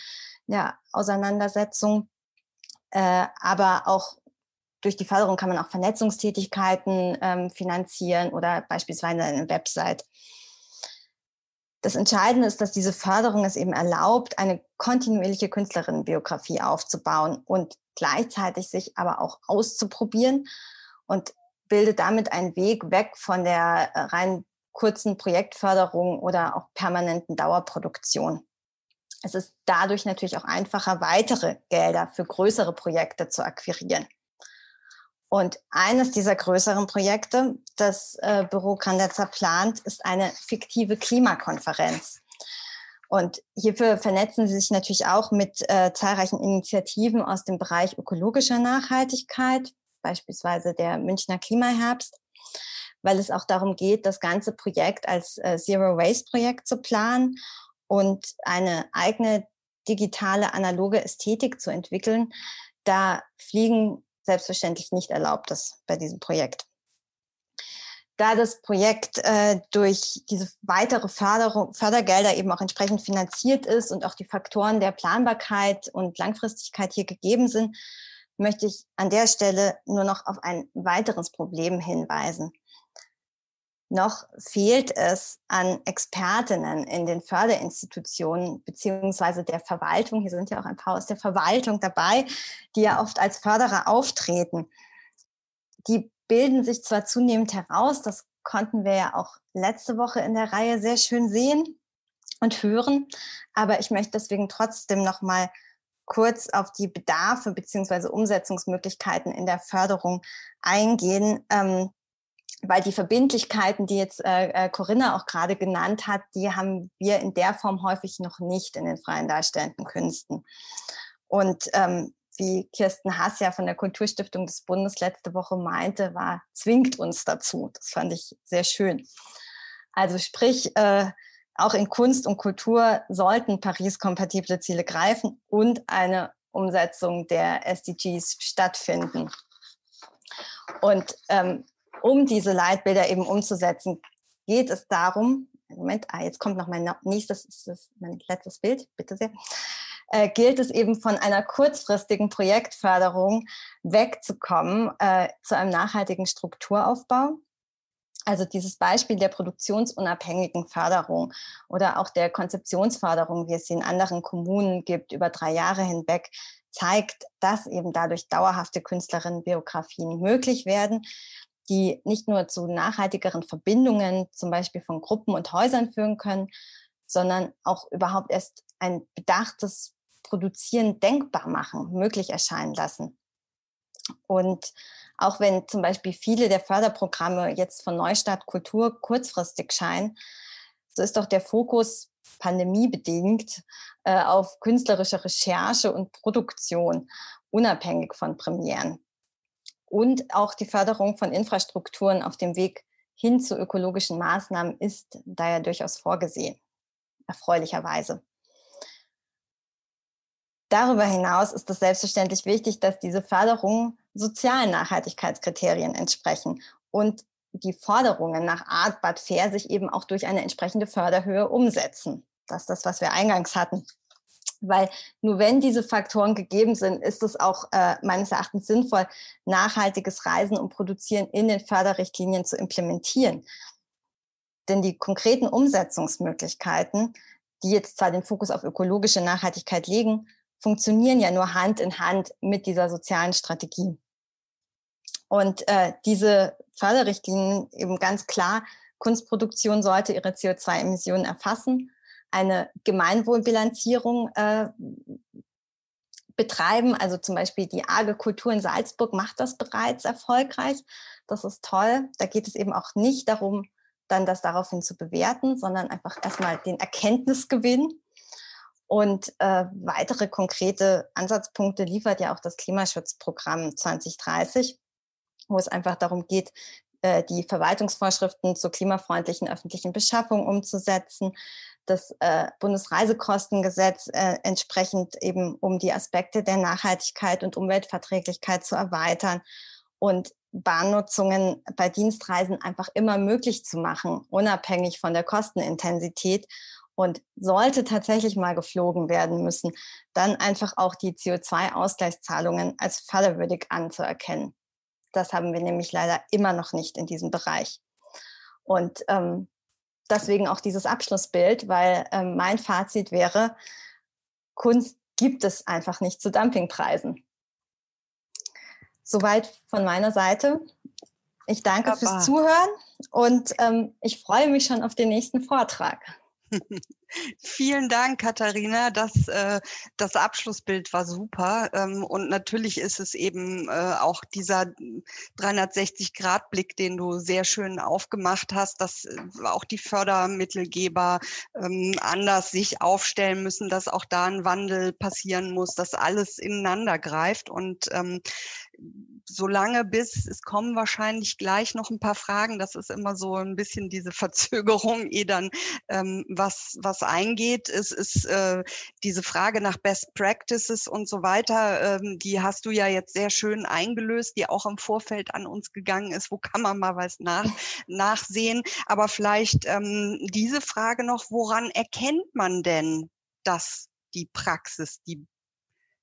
ja, Auseinandersetzung, äh, aber auch durch die Förderung kann man auch Vernetzungstätigkeiten ähm, finanzieren oder beispielsweise eine Website. Das Entscheidende ist, dass diese Förderung es eben erlaubt, eine kontinuierliche Künstlerinnenbiografie aufzubauen und gleichzeitig sich aber auch auszuprobieren und bildet damit einen Weg weg von der äh, rein kurzen Projektförderung oder auch permanenten Dauerproduktion. Es ist dadurch natürlich auch einfacher, weitere Gelder für größere Projekte zu akquirieren. Und eines dieser größeren Projekte, das äh, Büro Grandezza plant, ist eine fiktive Klimakonferenz. Und hierfür vernetzen sie sich natürlich auch mit äh, zahlreichen Initiativen aus dem Bereich ökologischer Nachhaltigkeit, beispielsweise der Münchner Klimaherbst, weil es auch darum geht, das ganze Projekt als äh, Zero Waste Projekt zu planen und eine eigene digitale analoge Ästhetik zu entwickeln. Da fliegen selbstverständlich nicht erlaubt ist bei diesem Projekt. Da das Projekt äh, durch diese weitere Förderung, Fördergelder eben auch entsprechend finanziert ist und auch die Faktoren der Planbarkeit und Langfristigkeit hier gegeben sind, möchte ich an der Stelle nur noch auf ein weiteres Problem hinweisen. Noch fehlt es an Expertinnen in den Förderinstitutionen beziehungsweise der Verwaltung. Hier sind ja auch ein paar aus der Verwaltung dabei, die ja oft als Förderer auftreten. Die bilden sich zwar zunehmend heraus, das konnten wir ja auch letzte Woche in der Reihe sehr schön sehen und hören, aber ich möchte deswegen trotzdem noch mal kurz auf die Bedarfe beziehungsweise Umsetzungsmöglichkeiten in der Förderung eingehen. Ähm, weil die Verbindlichkeiten, die jetzt äh, äh, Corinna auch gerade genannt hat, die haben wir in der Form häufig noch nicht in den freien darstellenden Künsten. Und ähm, wie Kirsten Haas ja von der Kulturstiftung des Bundes letzte Woche meinte, war, zwingt uns dazu. Das fand ich sehr schön. Also sprich, äh, auch in Kunst und Kultur sollten Paris-kompatible Ziele greifen und eine Umsetzung der SDGs stattfinden. Und ähm, um diese Leitbilder eben umzusetzen, geht es darum, Moment, ah, jetzt kommt noch mein nächstes, das ist mein letztes Bild, bitte sehr, äh, gilt es eben von einer kurzfristigen Projektförderung wegzukommen äh, zu einem nachhaltigen Strukturaufbau. Also dieses Beispiel der produktionsunabhängigen Förderung oder auch der Konzeptionsförderung, wie es sie in anderen Kommunen gibt, über drei Jahre hinweg, zeigt, dass eben dadurch dauerhafte Künstlerinnenbiografien möglich werden die nicht nur zu nachhaltigeren Verbindungen, zum Beispiel von Gruppen und Häusern führen können, sondern auch überhaupt erst ein bedachtes Produzieren denkbar machen, möglich erscheinen lassen. Und Auch wenn zum Beispiel viele der Förderprogramme jetzt von Neustart Kultur kurzfristig scheinen, so ist doch der Fokus pandemiebedingt äh, auf künstlerische Recherche und Produktion, unabhängig von Premieren. Und auch die Förderung von Infrastrukturen auf dem Weg hin zu ökologischen Maßnahmen ist daher durchaus vorgesehen, erfreulicherweise. Darüber hinaus ist es selbstverständlich wichtig, dass diese Förderungen sozialen Nachhaltigkeitskriterien entsprechen und die Forderungen nach Art Bad Fair sich eben auch durch eine entsprechende Förderhöhe umsetzen. Das ist das, was wir eingangs hatten. Weil nur wenn diese Faktoren gegeben sind, ist es auch äh, meines Erachtens sinnvoll, nachhaltiges Reisen und Produzieren in den Förderrichtlinien zu implementieren. Denn die konkreten Umsetzungsmöglichkeiten, die jetzt zwar den Fokus auf ökologische Nachhaltigkeit legen, funktionieren ja nur Hand in Hand mit dieser sozialen Strategie. Und äh, diese Förderrichtlinien eben ganz klar, Kunstproduktion sollte ihre CO2-Emissionen erfassen, eine Gemeinwohlbilanzierung äh, betreiben. Also zum Beispiel die AGE Kultur in Salzburg macht das bereits erfolgreich. Das ist toll. Da geht es eben auch nicht darum, dann das daraufhin zu bewerten, sondern einfach erstmal den Erkenntnisgewinn und äh, weitere konkrete Ansatzpunkte liefert ja auch das Klimaschutzprogramm 2030, wo es einfach darum geht, äh, die Verwaltungsvorschriften zur klimafreundlichen öffentlichen Beschaffung umzusetzen, das äh, Bundesreisekostengesetz äh, entsprechend eben um die Aspekte der Nachhaltigkeit und Umweltverträglichkeit zu erweitern und Bahnnutzungen bei Dienstreisen einfach immer möglich zu machen, unabhängig von der Kostenintensität und sollte tatsächlich mal geflogen werden müssen, dann einfach auch die CO2-Ausgleichszahlungen als förderwürdig anzuerkennen. Das haben wir nämlich leider immer noch nicht in diesem Bereich. Und ähm, deswegen auch dieses Abschlussbild, weil ähm, mein Fazit wäre, Kunst gibt es einfach nicht zu Dumpingpreisen. Soweit von meiner Seite. Ich danke Wunderbar. fürs Zuhören und ähm, ich freue mich schon auf den nächsten Vortrag. Vielen Dank, Katharina. Das, äh, das Abschlussbild war super. Ähm, und natürlich ist es eben äh, auch dieser 360-Grad-Blick, den du sehr schön aufgemacht hast, dass äh, auch die Fördermittelgeber ähm, anders sich aufstellen müssen, dass auch da ein Wandel passieren muss, dass alles ineinander greift. Und ähm, solange bis, es kommen wahrscheinlich gleich noch ein paar Fragen, das ist immer so ein bisschen diese Verzögerung, eh dann ähm, was, was eingeht. Es ist äh, diese Frage nach Best Practices und so weiter, ähm, die hast du ja jetzt sehr schön eingelöst, die auch im Vorfeld an uns gegangen ist. Wo kann man mal was nach, nachsehen? Aber vielleicht ähm, diese Frage noch, woran erkennt man denn, dass die Praxis, die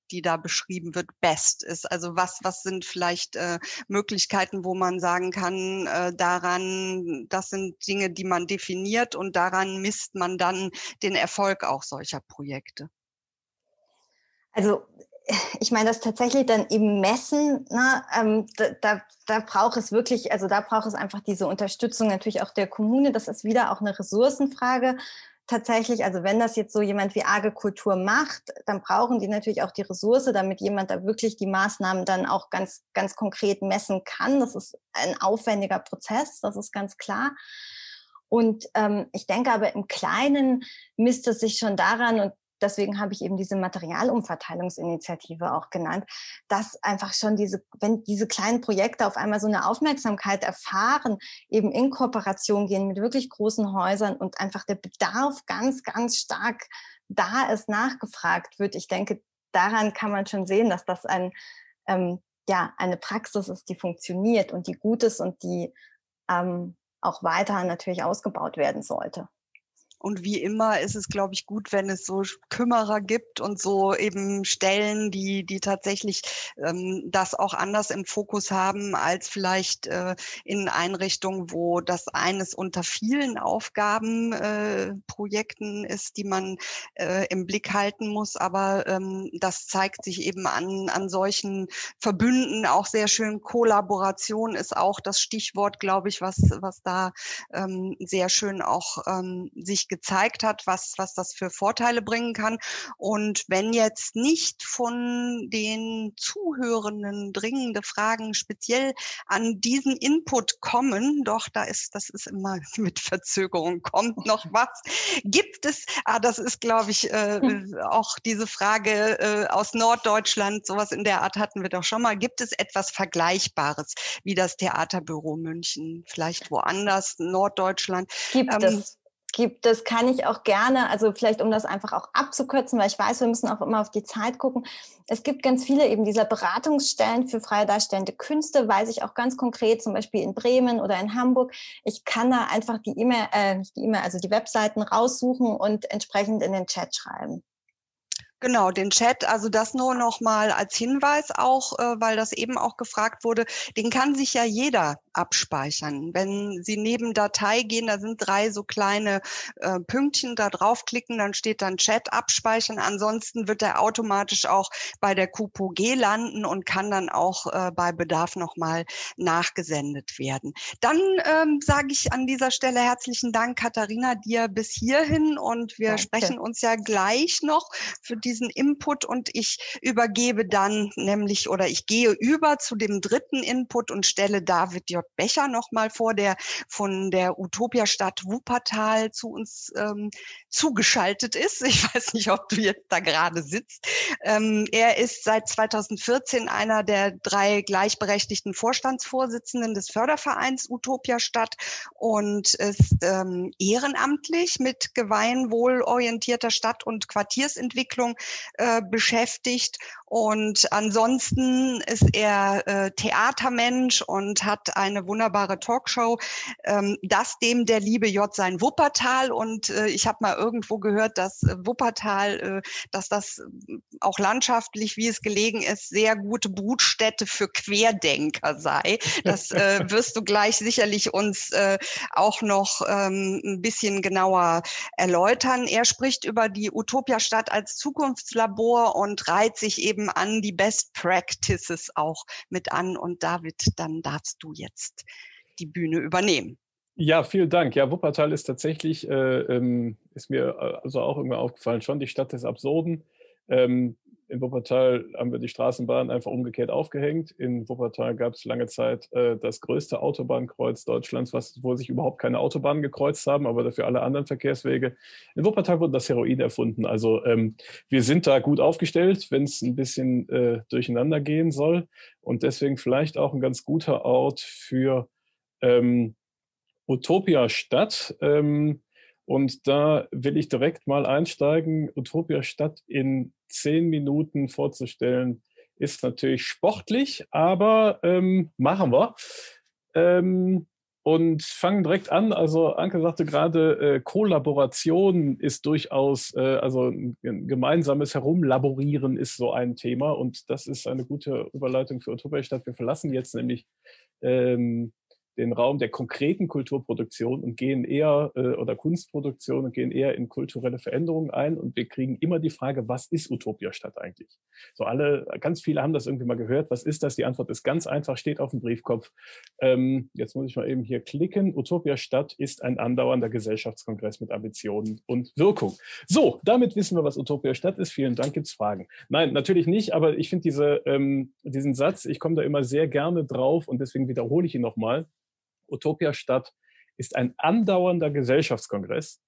die da beschrieben wird, best ist? Also was, was sind vielleicht äh, Möglichkeiten, wo man sagen kann, äh, daran, das sind Dinge, die man definiert und daran misst man dann den Erfolg auch solcher Projekte? Also ich meine, das tatsächlich dann eben messen, ne, ähm, da, da, da braucht es wirklich, also da braucht es einfach diese Unterstützung natürlich auch der Kommune. Das ist wieder auch eine Ressourcenfrage tatsächlich, also wenn das jetzt so jemand wie Agrikultur macht, dann brauchen die natürlich auch die Ressource, damit jemand da wirklich die Maßnahmen dann auch ganz, ganz konkret messen kann. Das ist ein aufwendiger Prozess, das ist ganz klar. Und ähm, ich denke aber im Kleinen misst es sich schon daran, und deswegen habe ich eben diese Materialumverteilungsinitiative auch genannt, dass einfach schon diese, wenn diese kleinen Projekte auf einmal so eine Aufmerksamkeit erfahren, eben in Kooperation gehen mit wirklich großen Häusern und einfach der Bedarf ganz, ganz stark da ist, nachgefragt wird. Ich denke, daran kann man schon sehen, dass das ein, ähm, ja, eine Praxis ist, die funktioniert und die gut ist und die ähm, auch weiter natürlich ausgebaut werden sollte. Und wie immer ist es, glaube ich, gut, wenn es so Kümmerer gibt und so eben Stellen, die, die tatsächlich ähm, das auch anders im Fokus haben als vielleicht äh, in Einrichtungen, wo das eines unter vielen Aufgabenprojekten äh, ist, die man äh, im Blick halten muss. Aber ähm, das zeigt sich eben an, an solchen Verbünden auch sehr schön. Kollaboration ist auch das Stichwort, glaube ich, was, was da ähm, sehr schön auch ähm, sich gezeigt hat, was, was das für Vorteile bringen kann. Und wenn jetzt nicht von den Zuhörenden dringende Fragen speziell an diesen Input kommen, doch da ist, das ist immer mit Verzögerung, kommt noch was. Gibt es, ah, das ist, glaube ich, äh, hm. auch diese Frage äh, aus Norddeutschland, sowas in der Art hatten wir doch schon mal. Gibt es etwas Vergleichbares wie das Theaterbüro München? Vielleicht woanders, Norddeutschland? Gibt ähm, es gibt, das kann ich auch gerne, also vielleicht um das einfach auch abzukürzen, weil ich weiß, wir müssen auch immer auf die Zeit gucken. Es gibt ganz viele eben dieser Beratungsstellen für freie darstellende Künste, weiß ich auch ganz konkret, zum Beispiel in Bremen oder in Hamburg. Ich kann da einfach die E-Mail, äh, die E-Mail, also die Webseiten raussuchen und entsprechend in den Chat schreiben. Genau, den Chat, also das nur noch mal als Hinweis auch, äh, weil das eben auch gefragt wurde, den kann sich ja jeder abspeichern. Wenn Sie neben Datei gehen, da sind drei so kleine äh, Pünktchen, da draufklicken, dann steht dann Chat abspeichern. Ansonsten wird er automatisch auch bei der QPOG landen und kann dann auch äh, bei Bedarf noch mal nachgesendet werden. Dann ähm, sage ich an dieser Stelle herzlichen Dank, Katharina, dir bis hierhin und wir Danke. sprechen uns ja gleich noch für die diesen Input und ich übergebe dann nämlich oder ich gehe über zu dem dritten Input und stelle David J. Becher nochmal vor, der von der Utopia-Stadt Wuppertal zu uns ähm, zugeschaltet ist. Ich weiß nicht, ob du jetzt da gerade sitzt. Ähm, er ist seit 2014 einer der drei gleichberechtigten Vorstandsvorsitzenden des Fördervereins Utopia Stadt und ist ähm, ehrenamtlich mit gemeinwohlorientierter Stadt- und Quartiersentwicklung äh, beschäftigt. Und ansonsten ist er äh, Theatermensch und hat eine wunderbare Talkshow, ähm, das dem der liebe J sein Wuppertal. Und äh, ich habe mal irgendwo gehört, dass äh, Wuppertal, äh, dass das auch landschaftlich, wie es gelegen ist, sehr gute Brutstätte für Querdenker sei. Das wirst du gleich sicherlich uns auch noch ähm, ein bisschen genauer erläutern. Er spricht über die Utopia-Stadt als Zukunftslabor und reiht sich eben an die Best Practices auch mit an. Und David, dann darfst du jetzt die Bühne übernehmen. Ja, vielen Dank. Ja, Wuppertal ist tatsächlich, äh, ähm, ist mir äh, also auch irgendwann aufgefallen, schon die Stadt des Absurden. Ähm, in Wuppertal haben wir die Straßenbahn einfach umgekehrt aufgehängt. In Wuppertal gab es lange Zeit äh, das größte Autobahnkreuz Deutschlands, was, wo sich überhaupt keine Autobahnen gekreuzt haben, aber dafür alle anderen Verkehrswege. In Wuppertal wurde das Heroin erfunden. Also ähm, wir sind da gut aufgestellt, wenn es ein bisschen äh, durcheinander gehen soll. Und deswegen vielleicht auch ein ganz guter Ort für ähm, Utopia Stadt. Ähm, und da will ich direkt mal einsteigen. Utopia Stadt in zehn Minuten vorzustellen, ist natürlich sportlich, aber ähm, machen wir. Ähm, und fangen direkt an. Also Anke sagte gerade, äh, Kollaboration ist durchaus, äh, also ein, ein gemeinsames Herumlaborieren ist so ein Thema und das ist eine gute Überleitung für Utopia Stadt. Wir verlassen jetzt nämlich ähm, den Raum der konkreten Kulturproduktion und gehen eher äh, oder Kunstproduktion und gehen eher in kulturelle Veränderungen ein. Und wir kriegen immer die Frage, was ist Utopia-Stadt eigentlich? So alle, ganz viele haben das irgendwie mal gehört. Was ist das? Die Antwort ist ganz einfach, steht auf dem Briefkopf. Ähm, jetzt muss ich mal eben hier klicken. Utopia-Stadt ist ein andauernder Gesellschaftskongress mit Ambitionen und Wirkung. So, damit wissen wir, was Utopia-Stadt ist. Vielen Dank. Gibt's Fragen? Nein, natürlich nicht. Aber ich finde diese, ähm, diesen Satz, ich komme da immer sehr gerne drauf und deswegen wiederhole ich ihn nochmal. Utopia Stadt ist ein andauernder Gesellschaftskongress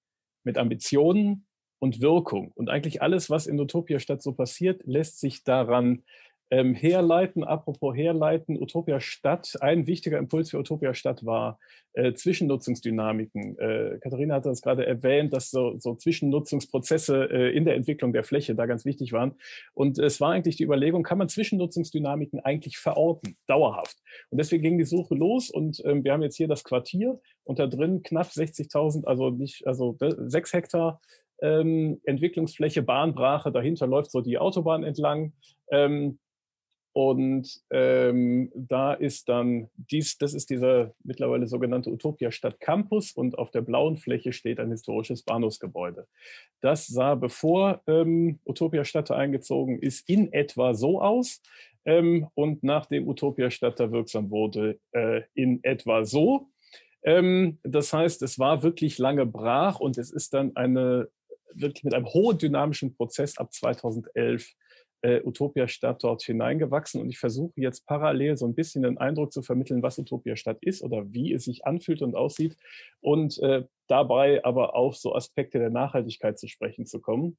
mit Ambitionen und Wirkung. Und eigentlich alles, was in Utopia Stadt so passiert, lässt sich daran ähm, herleiten, apropos herleiten, Utopia Stadt, ein wichtiger Impuls für Utopia Stadt war äh, Zwischennutzungsdynamiken. Äh, Katharina hatte das gerade erwähnt, dass so, so Zwischennutzungsprozesse äh, in der Entwicklung der Fläche da ganz wichtig waren. Und es war eigentlich die Überlegung, kann man Zwischennutzungsdynamiken eigentlich verorten, dauerhaft? Und deswegen ging die Suche los und ähm, wir haben jetzt hier das Quartier und da drin knapp 60.000, also nicht, also sechs Hektar ähm, Entwicklungsfläche, Bahnbrache, dahinter läuft so die Autobahn entlang. Ähm, und ähm, da ist dann dies, das ist dieser mittlerweile sogenannte Utopia Stadt Campus und auf der blauen Fläche steht ein historisches Bahnhofsgebäude. Das sah, bevor ähm, Utopia Stadt eingezogen ist, in etwa so aus. Ähm, und nachdem Utopia Stadt da wirksam wurde, äh, in etwa so. Ähm, das heißt, es war wirklich lange brach und es ist dann eine wirklich mit einem hohen dynamischen Prozess ab 2011 äh, Utopia Stadt dort hineingewachsen. Und ich versuche jetzt parallel so ein bisschen den Eindruck zu vermitteln, was Utopia Stadt ist oder wie es sich anfühlt und aussieht. Und äh, dabei aber auch so Aspekte der Nachhaltigkeit zu sprechen zu kommen.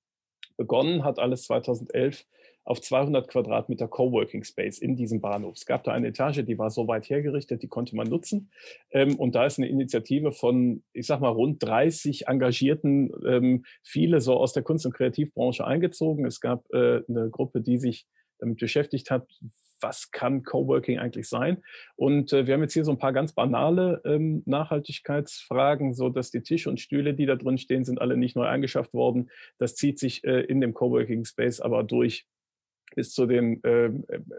Begonnen hat alles 2011 auf 200 Quadratmeter Coworking Space in diesem Bahnhof. Es gab da eine Etage, die war so weit hergerichtet, die konnte man nutzen. Ähm, und da ist eine Initiative von, ich sag mal, rund 30 Engagierten, ähm, viele so aus der Kunst- und Kreativbranche eingezogen. Es gab äh, eine Gruppe, die sich damit beschäftigt hat, was kann Coworking eigentlich sein? Und äh, wir haben jetzt hier so ein paar ganz banale ähm, Nachhaltigkeitsfragen, so dass die Tische und Stühle, die da drin stehen, sind alle nicht neu eingeschafft worden. Das zieht sich äh, in dem Coworking Space aber durch bis zu den äh,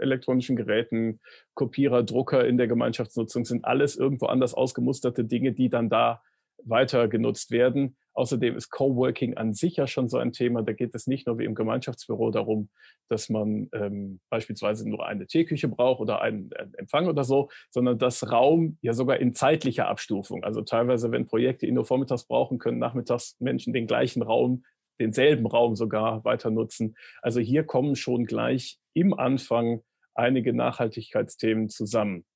elektronischen Geräten, Kopierer, Drucker in der Gemeinschaftsnutzung sind alles irgendwo anders ausgemusterte Dinge, die dann da weiter genutzt werden. Außerdem ist Coworking an sich ja schon so ein Thema. Da geht es nicht nur wie im Gemeinschaftsbüro darum, dass man ähm, beispielsweise nur eine Teeküche braucht oder einen, einen Empfang oder so, sondern dass Raum ja sogar in zeitlicher Abstufung, also teilweise, wenn Projekte nur vormittags brauchen, können nachmittags Menschen den gleichen Raum, denselben Raum sogar weiter nutzen. Also hier kommen schon gleich im Anfang einige Nachhaltigkeitsthemen zusammen.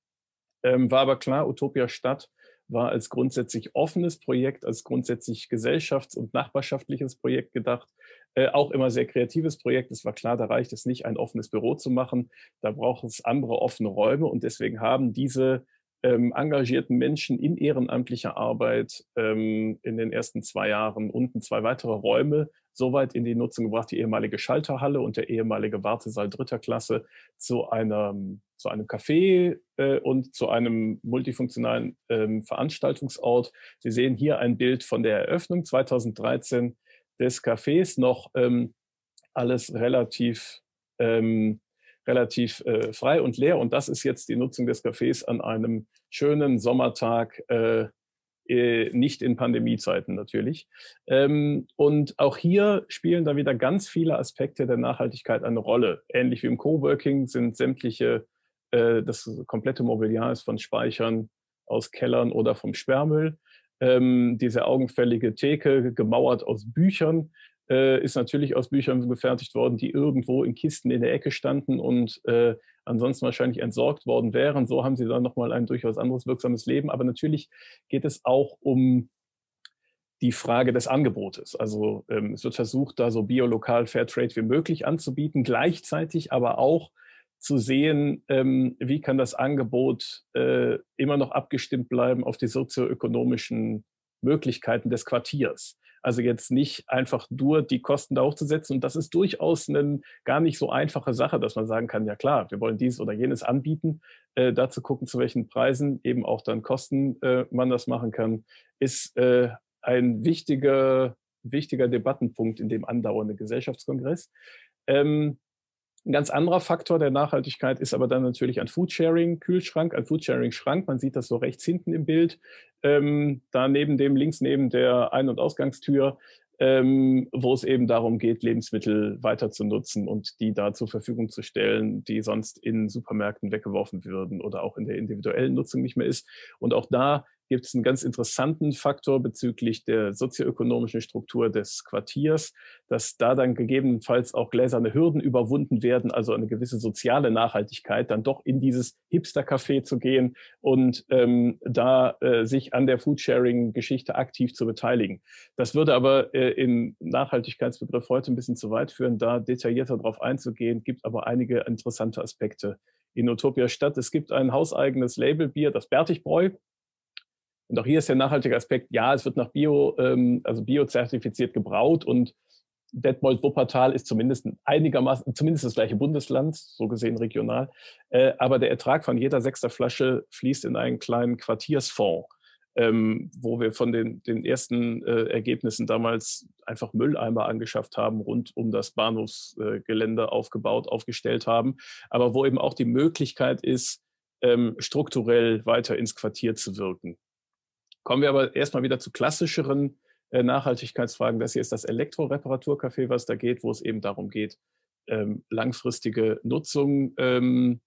Ähm, war aber klar, Utopia Stadt war als grundsätzlich offenes Projekt, als grundsätzlich gesellschafts- und nachbarschaftliches Projekt gedacht. Äh, auch immer sehr kreatives Projekt. Es war klar, da reicht es nicht, ein offenes Büro zu machen. Da braucht es andere offene Räume. Und deswegen haben diese ähm, engagierten Menschen in ehrenamtlicher Arbeit ähm, in den ersten zwei Jahren unten zwei weitere Räume soweit in die Nutzung gebracht, die ehemalige Schalterhalle und der ehemalige Wartesaal dritter Klasse zu einem, zu einem Café äh, und zu einem multifunktionalen ähm, Veranstaltungsort. Sie sehen hier ein Bild von der Eröffnung 2013 des Cafés, noch ähm, alles relativ ähm, relativ äh, frei und leer. Und das ist jetzt die Nutzung des Cafés an einem schönen Sommertag, äh, nicht in Pandemiezeiten natürlich. Ähm, und auch hier spielen da wieder ganz viele Aspekte der Nachhaltigkeit eine Rolle. Ähnlich wie im Coworking sind sämtliche, äh, das komplette Mobiliar ist von Speichern aus Kellern oder vom Sperrmüll. Ähm, diese augenfällige Theke, gemauert aus Büchern, äh, ist natürlich aus Büchern gefertigt worden, die irgendwo in Kisten in der Ecke standen und äh, ansonsten wahrscheinlich entsorgt worden wären. So haben sie dann nochmal ein durchaus anderes wirksames Leben. Aber natürlich geht es auch um die Frage des Angebotes. Also ähm, es wird versucht, da so biolokal Fairtrade wie möglich anzubieten, gleichzeitig aber auch zu sehen, ähm, wie kann das Angebot äh, immer noch abgestimmt bleiben auf die sozioökonomischen Möglichkeiten des Quartiers. Also jetzt nicht einfach nur die Kosten da hochzusetzen. Und das ist durchaus eine gar nicht so einfache Sache, dass man sagen kann, ja klar, wir wollen dies oder jenes anbieten. Äh, dazu gucken, zu welchen Preisen eben auch dann Kosten äh, man das machen kann, ist äh, ein wichtiger, wichtiger Debattenpunkt in dem andauernden Gesellschaftskongress. Ähm, ein ganz anderer Faktor der Nachhaltigkeit ist aber dann natürlich ein Foodsharing-Kühlschrank, ein Foodsharing-Schrank. Man sieht das so rechts hinten im Bild. Ähm, da neben dem, links neben der Ein- und Ausgangstür, ähm, wo es eben darum geht, Lebensmittel weiter zu nutzen und die da zur Verfügung zu stellen, die sonst in Supermärkten weggeworfen würden oder auch in der individuellen Nutzung nicht mehr ist. Und auch da gibt es einen ganz interessanten Faktor bezüglich der sozioökonomischen Struktur des Quartiers, dass da dann gegebenenfalls auch gläserne Hürden überwunden werden, also eine gewisse soziale Nachhaltigkeit, dann doch in dieses Hipster-Café zu gehen und ähm, da äh, sich an der Foodsharing-Geschichte aktiv zu beteiligen. Das würde aber äh, im Nachhaltigkeitsbegriff heute ein bisschen zu weit führen, da detaillierter darauf einzugehen, gibt aber einige interessante Aspekte in Utopia Stadt. Es gibt ein hauseigenes Labelbier, das Bertigbräu. Und auch hier ist der nachhaltige Aspekt, ja, es wird nach Bio, ähm, also biozertifiziert gebraut und Detmold Wuppertal ist zumindest einigermaßen, zumindest das gleiche Bundesland, so gesehen regional. Äh, aber der Ertrag von jeder sechster Flasche fließt in einen kleinen Quartiersfonds, ähm, wo wir von den, den ersten äh, Ergebnissen damals einfach Mülleimer angeschafft haben, rund um das Bahnhofsgelände äh, aufgebaut, aufgestellt haben. Aber wo eben auch die Möglichkeit ist, ähm, strukturell weiter ins Quartier zu wirken. Kommen wir aber erstmal wieder zu klassischeren äh, Nachhaltigkeitsfragen. Das hier ist das Elektroreparaturcafé, was da geht, wo es eben darum geht, ähm, langfristige Nutzung ähm,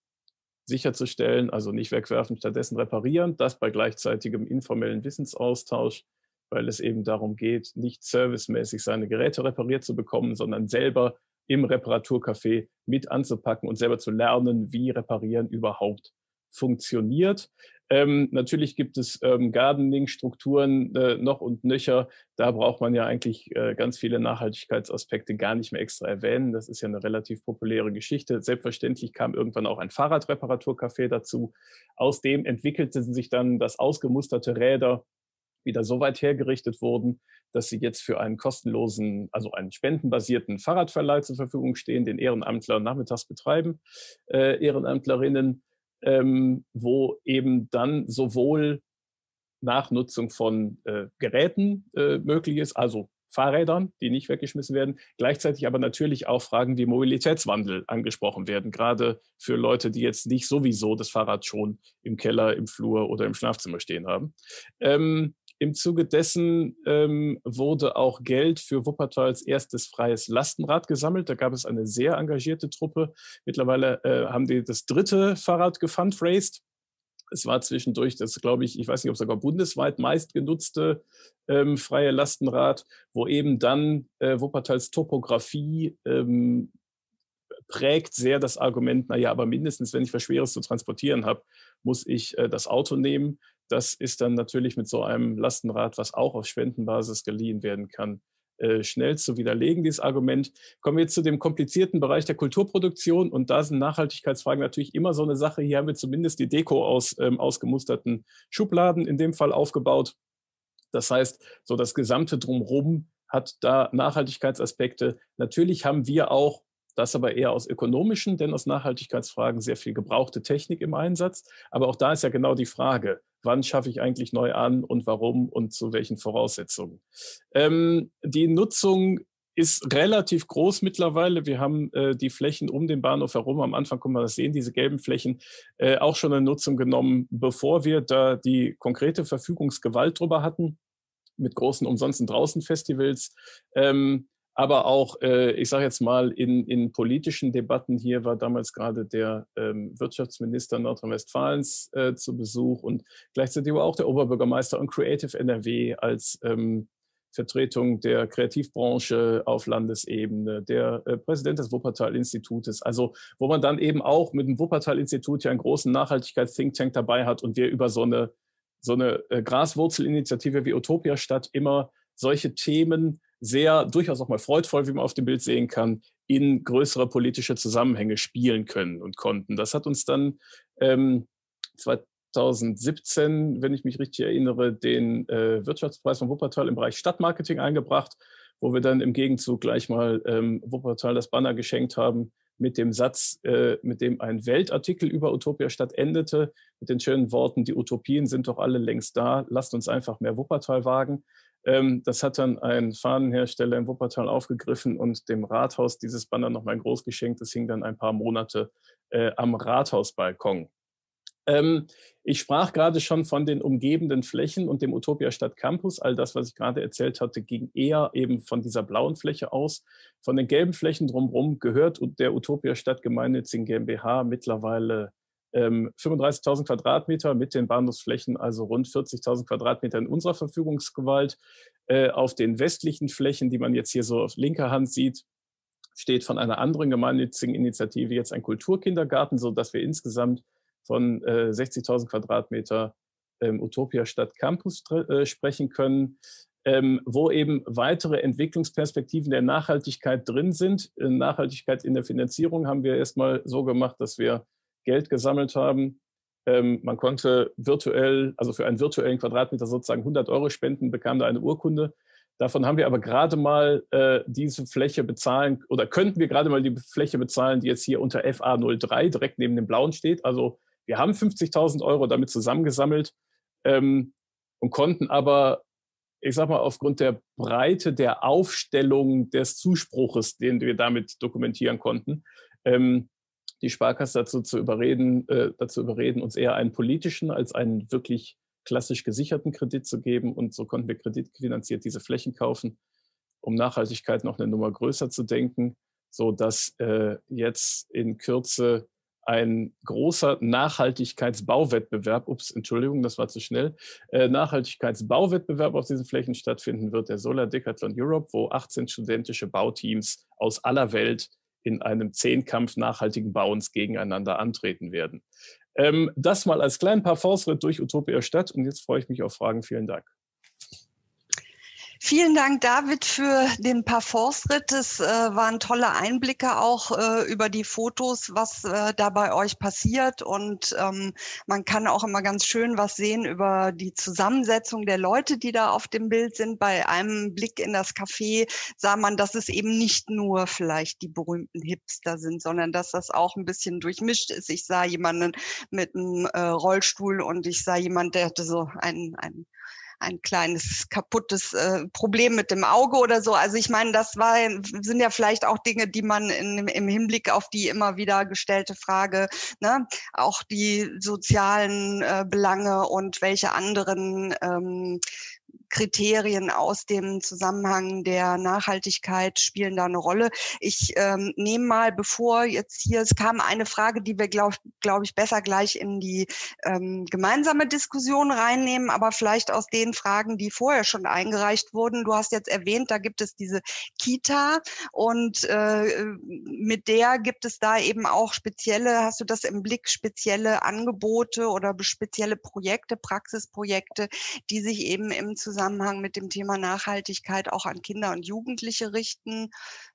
sicherzustellen, also nicht wegwerfen, stattdessen reparieren, das bei gleichzeitigem informellen Wissensaustausch, weil es eben darum geht, nicht servicemäßig seine Geräte repariert zu bekommen, sondern selber im Reparaturcafé mit anzupacken und selber zu lernen, wie Reparieren überhaupt funktioniert. Ähm, natürlich gibt es ähm, Gardening-Strukturen äh, noch und nöcher. Da braucht man ja eigentlich äh, ganz viele Nachhaltigkeitsaspekte gar nicht mehr extra erwähnen. Das ist ja eine relativ populäre Geschichte. Selbstverständlich kam irgendwann auch ein Fahrradreparaturcafé dazu. Aus dem entwickelten sich dann das ausgemusterte Räder wieder so weit hergerichtet wurden, dass sie jetzt für einen kostenlosen, also einen spendenbasierten Fahrradverleih zur Verfügung stehen, den Ehrenamtler nachmittags betreiben, äh, Ehrenamtlerinnen ähm, wo eben dann sowohl Nachnutzung von äh, Geräten äh, möglich ist, also Fahrrädern, die nicht weggeschmissen werden, gleichzeitig aber natürlich auch Fragen wie Mobilitätswandel angesprochen werden, gerade für Leute, die jetzt nicht sowieso das Fahrrad schon im Keller, im Flur oder im Schlafzimmer stehen haben. Ähm, im Zuge dessen ähm, wurde auch Geld für Wuppertals erstes freies Lastenrad gesammelt. Da gab es eine sehr engagierte Truppe. Mittlerweile äh, haben die das dritte Fahrrad gefundraised. Es war zwischendurch das, glaube ich, ich weiß nicht, ob sogar bundesweit meistgenutzte ähm, freie Lastenrad, wo eben dann äh, Wuppertals Topografie ähm, prägt sehr das Argument, naja, aber mindestens, wenn ich was Schweres zu transportieren habe, muss ich äh, das Auto nehmen. Das ist dann natürlich mit so einem Lastenrad, was auch auf Spendenbasis geliehen werden kann, äh, schnell zu widerlegen, dieses Argument. Kommen wir jetzt zu dem komplizierten Bereich der Kulturproduktion und da sind Nachhaltigkeitsfragen natürlich immer so eine Sache. Hier haben wir zumindest die Deko aus ähm, ausgemusterten Schubladen in dem Fall aufgebaut. Das heißt, so das gesamte Drumherum hat da Nachhaltigkeitsaspekte. Natürlich haben wir auch das aber eher aus ökonomischen, denn aus Nachhaltigkeitsfragen sehr viel gebrauchte Technik im Einsatz. Aber auch da ist ja genau die Frage, wann schaffe ich eigentlich neu an und warum und zu welchen Voraussetzungen. Ähm, die Nutzung ist relativ groß mittlerweile. Wir haben äh, die Flächen um den Bahnhof herum, am Anfang kann man das sehen, diese gelben Flächen, äh, auch schon in Nutzung genommen, bevor wir da die konkrete Verfügungsgewalt drüber hatten, mit großen umsonsten draußen Festivals. Ähm, aber auch, äh, ich sage jetzt mal, in, in politischen Debatten hier war damals gerade der ähm, Wirtschaftsminister Nordrhein-Westfalens äh, zu Besuch und gleichzeitig war auch der Oberbürgermeister und Creative NRW als ähm, Vertretung der Kreativbranche auf Landesebene, der äh, Präsident des Wuppertal-Institutes, also wo man dann eben auch mit dem Wuppertal-Institut ja einen großen Nachhaltigkeits-Think Tank dabei hat und wir über so eine, so eine äh, Graswurzelinitiative wie Utopia Stadt immer solche Themen sehr durchaus auch mal freudvoll, wie man auf dem Bild sehen kann, in größere politische Zusammenhänge spielen können und konnten. Das hat uns dann ähm, 2017, wenn ich mich richtig erinnere, den äh, Wirtschaftspreis von Wuppertal im Bereich Stadtmarketing eingebracht, wo wir dann im Gegenzug gleich mal ähm, Wuppertal das Banner geschenkt haben mit dem Satz, äh, mit dem ein Weltartikel über Utopia Stadt endete, mit den schönen Worten, die Utopien sind doch alle längst da, lasst uns einfach mehr Wuppertal wagen. Ähm, das hat dann ein Fahnenhersteller in Wuppertal aufgegriffen und dem Rathaus dieses Banner nochmal groß geschenkt. Das hing dann ein paar Monate äh, am Rathausbalkon. Ähm, ich sprach gerade schon von den umgebenden Flächen und dem Utopia Stadt Campus. All das, was ich gerade erzählt hatte, ging eher eben von dieser blauen Fläche aus. Von den gelben Flächen drumherum gehört der Utopia Stadt Gemeinnützigen GmbH mittlerweile 35.000 ähm, Quadratmeter mit den Bahnhofsflächen, also rund 40.000 Quadratmeter in unserer Verfügungsgewalt. Äh, auf den westlichen Flächen, die man jetzt hier so auf linker Hand sieht, steht von einer anderen gemeinnützigen Initiative jetzt ein Kulturkindergarten, so dass wir insgesamt von 60.000 äh, Quadratmeter ähm, Utopia Stadt Campus äh, sprechen können. Ähm, wo eben weitere Entwicklungsperspektiven der Nachhaltigkeit drin sind. Nachhaltigkeit in der Finanzierung haben wir erstmal so gemacht, dass wir Geld gesammelt haben. Ähm, man konnte virtuell, also für einen virtuellen Quadratmeter sozusagen 100 Euro spenden, bekam da eine Urkunde. Davon haben wir aber gerade mal äh, diese Fläche bezahlen oder könnten wir gerade mal die Fläche bezahlen, die jetzt hier unter FA03 direkt neben dem blauen steht. Also wir haben 50.000 Euro damit zusammengesammelt ähm, und konnten aber, ich sag mal, aufgrund der Breite der Aufstellung des Zuspruches, den wir damit dokumentieren konnten, ähm, die Sparkasse dazu zu überreden, äh, dazu überreden, uns eher einen politischen als einen wirklich klassisch gesicherten Kredit zu geben. Und so konnten wir kreditfinanziert diese Flächen kaufen, um Nachhaltigkeit noch eine Nummer größer zu denken, so dass äh, jetzt in Kürze ein großer Nachhaltigkeitsbauwettbewerb, ups, Entschuldigung, das war zu schnell, äh, Nachhaltigkeitsbauwettbewerb auf diesen Flächen stattfinden wird, der Solar Decathlon Europe, wo 18 studentische Bauteams aus aller Welt in einem Zehnkampf nachhaltigen Bauens gegeneinander antreten werden. Ähm, das mal als kleinen Parforce-Ritt durch Utopia Stadt und jetzt freue ich mich auf Fragen. Vielen Dank. Vielen Dank, David, für den Parforce-Ritt. Es äh, waren tolle Einblicke auch äh, über die Fotos, was äh, da bei euch passiert. Und ähm, man kann auch immer ganz schön was sehen über die Zusammensetzung der Leute, die da auf dem Bild sind. Bei einem Blick in das Café sah man, dass es eben nicht nur vielleicht die berühmten Hipster sind, sondern dass das auch ein bisschen durchmischt ist. Ich sah jemanden mit einem äh, Rollstuhl und ich sah jemand, der hatte so einen, einen ein kleines kaputtes äh, Problem mit dem Auge oder so. Also ich meine, das war, sind ja vielleicht auch Dinge, die man in, im Hinblick auf die immer wieder gestellte Frage, ne, auch die sozialen äh, Belange und welche anderen ähm, Kriterien aus dem Zusammenhang der Nachhaltigkeit spielen da eine Rolle. Ich ähm, nehme mal, bevor jetzt hier, es kam eine Frage, die wir, glaube glaub ich, besser gleich in die ähm, gemeinsame Diskussion reinnehmen, aber vielleicht aus den Fragen, die vorher schon eingereicht wurden. Du hast jetzt erwähnt, da gibt es diese Kita und äh, mit der gibt es da eben auch spezielle, hast du das im Blick, spezielle Angebote oder spezielle Projekte, Praxisprojekte, die sich eben im Zusammenhang mit dem Thema Nachhaltigkeit auch an Kinder und Jugendliche richten.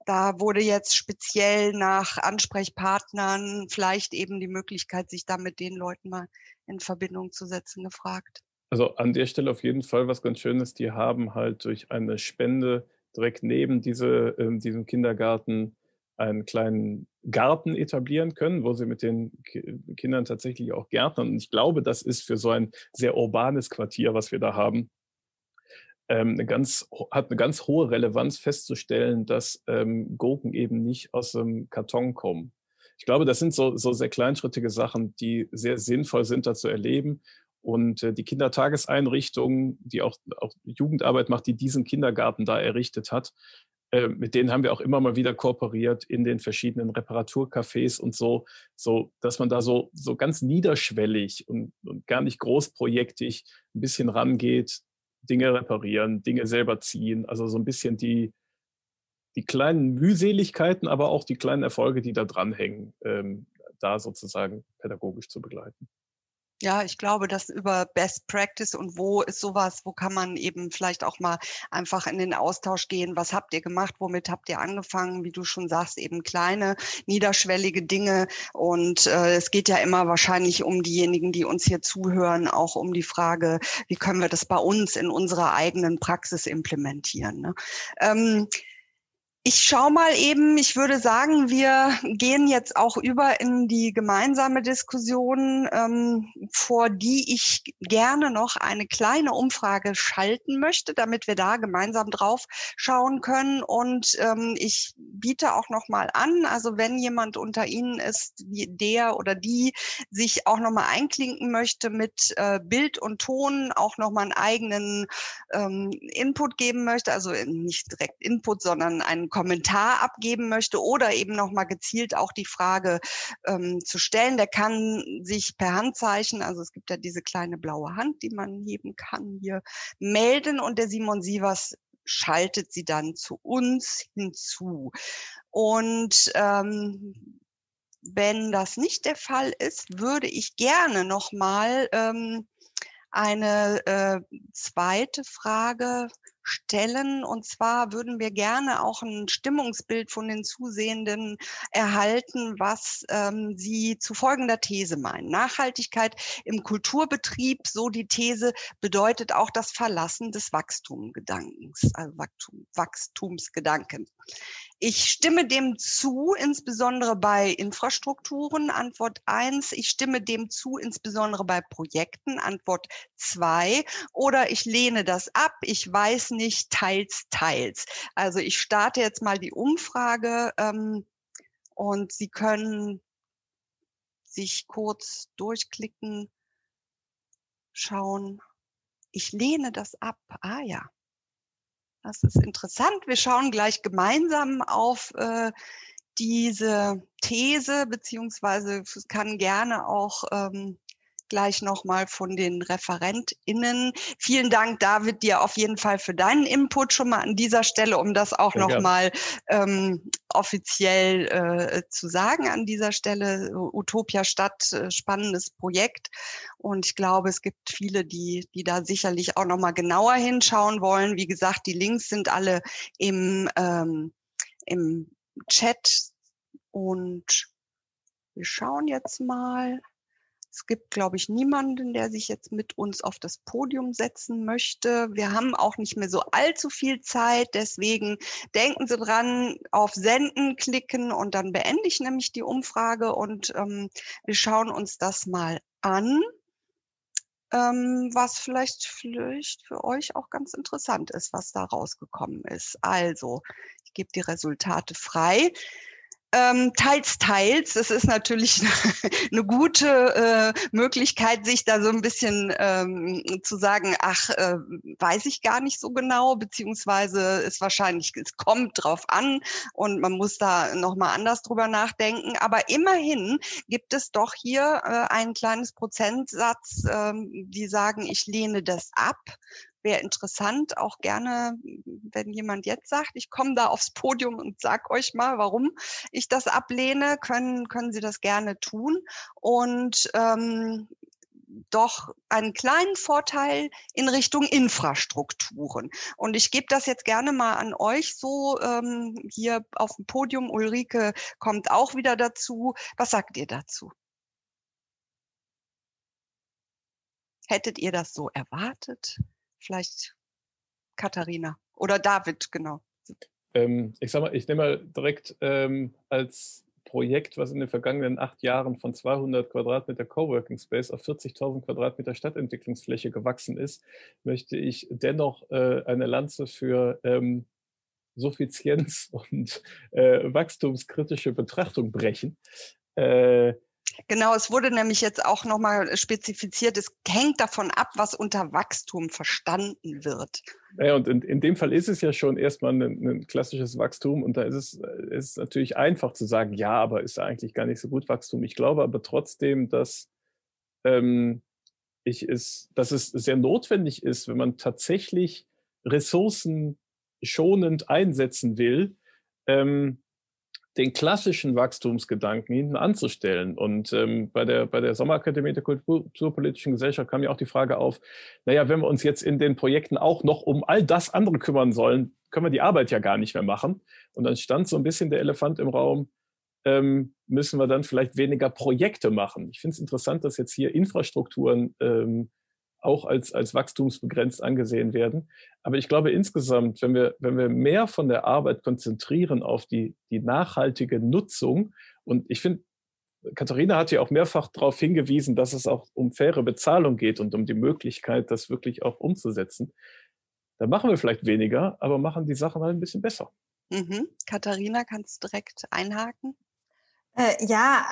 Da wurde jetzt speziell nach Ansprechpartnern vielleicht eben die Möglichkeit, sich da mit den Leuten mal in Verbindung zu setzen, gefragt. Also an der Stelle auf jeden Fall was ganz Schönes. Die haben halt durch eine Spende direkt neben diese, äh, diesem Kindergarten einen kleinen Garten etablieren können, wo sie mit den Kindern tatsächlich auch gärtnern. Und ich glaube, das ist für so ein sehr urbanes Quartier, was wir da haben, ähm, eine ganz, hat eine ganz hohe Relevanz festzustellen, dass ähm, Gurken eben nicht aus dem Karton kommen. Ich glaube, das sind so, so sehr kleinschrittige Sachen, die sehr sinnvoll sind, da zu erleben. Und äh, die Kindertageseinrichtung, die auch, auch Jugendarbeit macht, die diesen Kindergarten da errichtet hat, äh, mit denen haben wir auch immer mal wieder kooperiert in den verschiedenen Reparaturcafés und so, so dass man da so, so ganz niederschwellig und, und gar nicht großprojektig ein bisschen rangeht, Dinge reparieren, Dinge selber ziehen. Also so ein bisschen die, die kleinen Mühseligkeiten, aber auch die kleinen Erfolge, die da dranhängen, ähm, da sozusagen pädagogisch zu begleiten. Ja, ich glaube, dass über Best Practice und wo ist sowas, wo kann man eben vielleicht auch mal einfach in den Austausch gehen. Was habt ihr gemacht? Womit habt ihr angefangen? Wie du schon sagst, eben kleine, niederschwellige Dinge. Und äh, es geht ja immer wahrscheinlich um diejenigen, die uns hier zuhören, auch um die Frage, wie können wir das bei uns in unserer eigenen Praxis implementieren. Ne? Ähm, ich schaue mal eben, ich würde sagen, wir gehen jetzt auch über in die gemeinsame Diskussion, ähm, vor die ich gerne noch eine kleine Umfrage schalten möchte, damit wir da gemeinsam drauf schauen können. Und ähm, ich biete auch noch mal an, also wenn jemand unter Ihnen ist, der oder die sich auch noch mal einklinken möchte mit äh, Bild und Ton, auch noch mal einen eigenen ähm, Input geben möchte, also nicht direkt Input, sondern einen Kommentar abgeben möchte oder eben nochmal gezielt auch die Frage ähm, zu stellen, der kann sich per Handzeichen, also es gibt ja diese kleine blaue Hand, die man heben kann, hier melden und der Simon Sievers schaltet sie dann zu uns hinzu. Und ähm, wenn das nicht der Fall ist, würde ich gerne nochmal ähm, eine äh, zweite Frage stellen. Und zwar würden wir gerne auch ein Stimmungsbild von den Zusehenden erhalten, was ähm, sie zu folgender These meinen. Nachhaltigkeit im Kulturbetrieb, so die These, bedeutet auch das Verlassen des Wachstumgedankens, also Wachstum, Wachstumsgedanken. Ich stimme dem zu, insbesondere bei Infrastrukturen, Antwort eins. Ich stimme dem zu, insbesondere bei Projekten, Antwort zwei. Oder ich lehne das ab, ich weiß nicht, teils, teils. Also ich starte jetzt mal die Umfrage ähm, und Sie können sich kurz durchklicken, schauen. Ich lehne das ab. Ah ja. Das ist interessant. Wir schauen gleich gemeinsam auf äh, diese These, beziehungsweise kann gerne auch ähm, gleich nochmal von den ReferentInnen. Vielen Dank, David, dir auf jeden Fall für deinen Input schon mal an dieser Stelle, um das auch nochmal ähm, offiziell äh, zu sagen an dieser Stelle. Utopia Stadt, äh, spannendes Projekt. Und ich glaube, es gibt viele, die, die da sicherlich auch nochmal genauer hinschauen wollen. Wie gesagt, die Links sind alle im, ähm, im Chat und wir schauen jetzt mal. Es gibt, glaube ich, niemanden, der sich jetzt mit uns auf das Podium setzen möchte. Wir haben auch nicht mehr so allzu viel Zeit. Deswegen denken Sie dran, auf Senden klicken und dann beende ich nämlich die Umfrage und ähm, wir schauen uns das mal an, ähm, was vielleicht, vielleicht für euch auch ganz interessant ist, was da rausgekommen ist. Also, ich gebe die Resultate frei. Ähm, teils, teils. Es ist natürlich eine gute äh, Möglichkeit, sich da so ein bisschen ähm, zu sagen, ach, äh, weiß ich gar nicht so genau, beziehungsweise ist wahrscheinlich, es kommt drauf an und man muss da nochmal anders drüber nachdenken. Aber immerhin gibt es doch hier äh, ein kleines Prozentsatz, ähm, die sagen, ich lehne das ab wäre interessant, auch gerne, wenn jemand jetzt sagt, ich komme da aufs Podium und sag euch mal, warum ich das ablehne, können, können Sie das gerne tun. Und ähm, doch einen kleinen Vorteil in Richtung Infrastrukturen. Und ich gebe das jetzt gerne mal an euch so ähm, hier auf dem Podium. Ulrike kommt auch wieder dazu. Was sagt ihr dazu? Hättet ihr das so erwartet? Vielleicht Katharina oder David, genau. Ähm, ich sag mal, ich nehme mal direkt ähm, als Projekt, was in den vergangenen acht Jahren von 200 Quadratmeter Coworking Space auf 40.000 Quadratmeter Stadtentwicklungsfläche gewachsen ist, möchte ich dennoch äh, eine Lanze für ähm, Suffizienz und äh, wachstumskritische Betrachtung brechen. Äh, Genau, es wurde nämlich jetzt auch nochmal spezifiziert, es hängt davon ab, was unter Wachstum verstanden wird. Ja, und in, in dem Fall ist es ja schon erstmal ein, ein klassisches Wachstum und da ist es, ist natürlich einfach zu sagen, ja, aber ist eigentlich gar nicht so gut Wachstum. Ich glaube aber trotzdem, dass, ähm, ich es, dass es sehr notwendig ist, wenn man tatsächlich Ressourcen schonend einsetzen will, ähm, den klassischen Wachstumsgedanken hinten anzustellen. Und ähm, bei, der, bei der Sommerakademie der Kulturpolitischen Gesellschaft kam ja auch die Frage auf, naja, wenn wir uns jetzt in den Projekten auch noch um all das andere kümmern sollen, können wir die Arbeit ja gar nicht mehr machen. Und dann stand so ein bisschen der Elefant im Raum, ähm, müssen wir dann vielleicht weniger Projekte machen. Ich finde es interessant, dass jetzt hier Infrastrukturen ähm, auch als, als wachstumsbegrenzt angesehen werden. Aber ich glaube insgesamt, wenn wir, wenn wir mehr von der Arbeit konzentrieren auf die, die nachhaltige Nutzung, und ich finde, Katharina hat ja auch mehrfach darauf hingewiesen, dass es auch um faire Bezahlung geht und um die Möglichkeit, das wirklich auch umzusetzen. Dann machen wir vielleicht weniger, aber machen die Sachen halt ein bisschen besser. Mhm. Katharina, kannst du direkt einhaken? Äh, ja,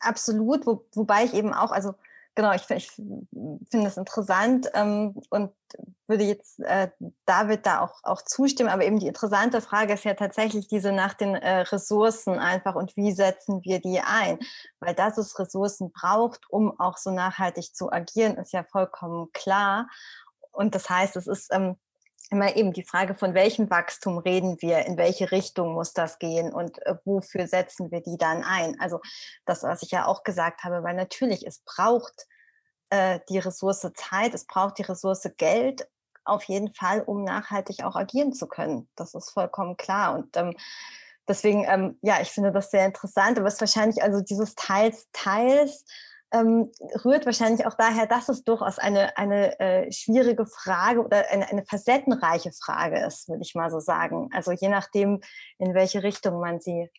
absolut. Wo, wobei ich eben auch, also genau, ich, ich finde es interessant ähm, und würde jetzt äh, David da auch, auch zustimmen. Aber eben die interessante Frage ist ja tatsächlich diese nach den äh, Ressourcen einfach und wie setzen wir die ein? Weil dass es Ressourcen braucht, um auch so nachhaltig zu agieren, ist ja vollkommen klar. Und das heißt, es ist ähm, immer eben die Frage, von welchem Wachstum reden wir, in welche Richtung muss das gehen und äh, wofür setzen wir die dann ein? Also das, was ich ja auch gesagt habe, weil natürlich es braucht äh, die Ressource Zeit, es braucht die Ressource Geld auf jeden Fall, um nachhaltig auch agieren zu können. Das ist vollkommen klar und ähm, deswegen, ähm, ja, ich finde das sehr interessant, aber es ist wahrscheinlich also dieses Teils, Teils, ähm, rührt wahrscheinlich auch daher, dass es durchaus eine, eine äh, schwierige Frage oder eine, eine facettenreiche Frage ist, würde ich mal so sagen. Also je nachdem, in welche Richtung man sie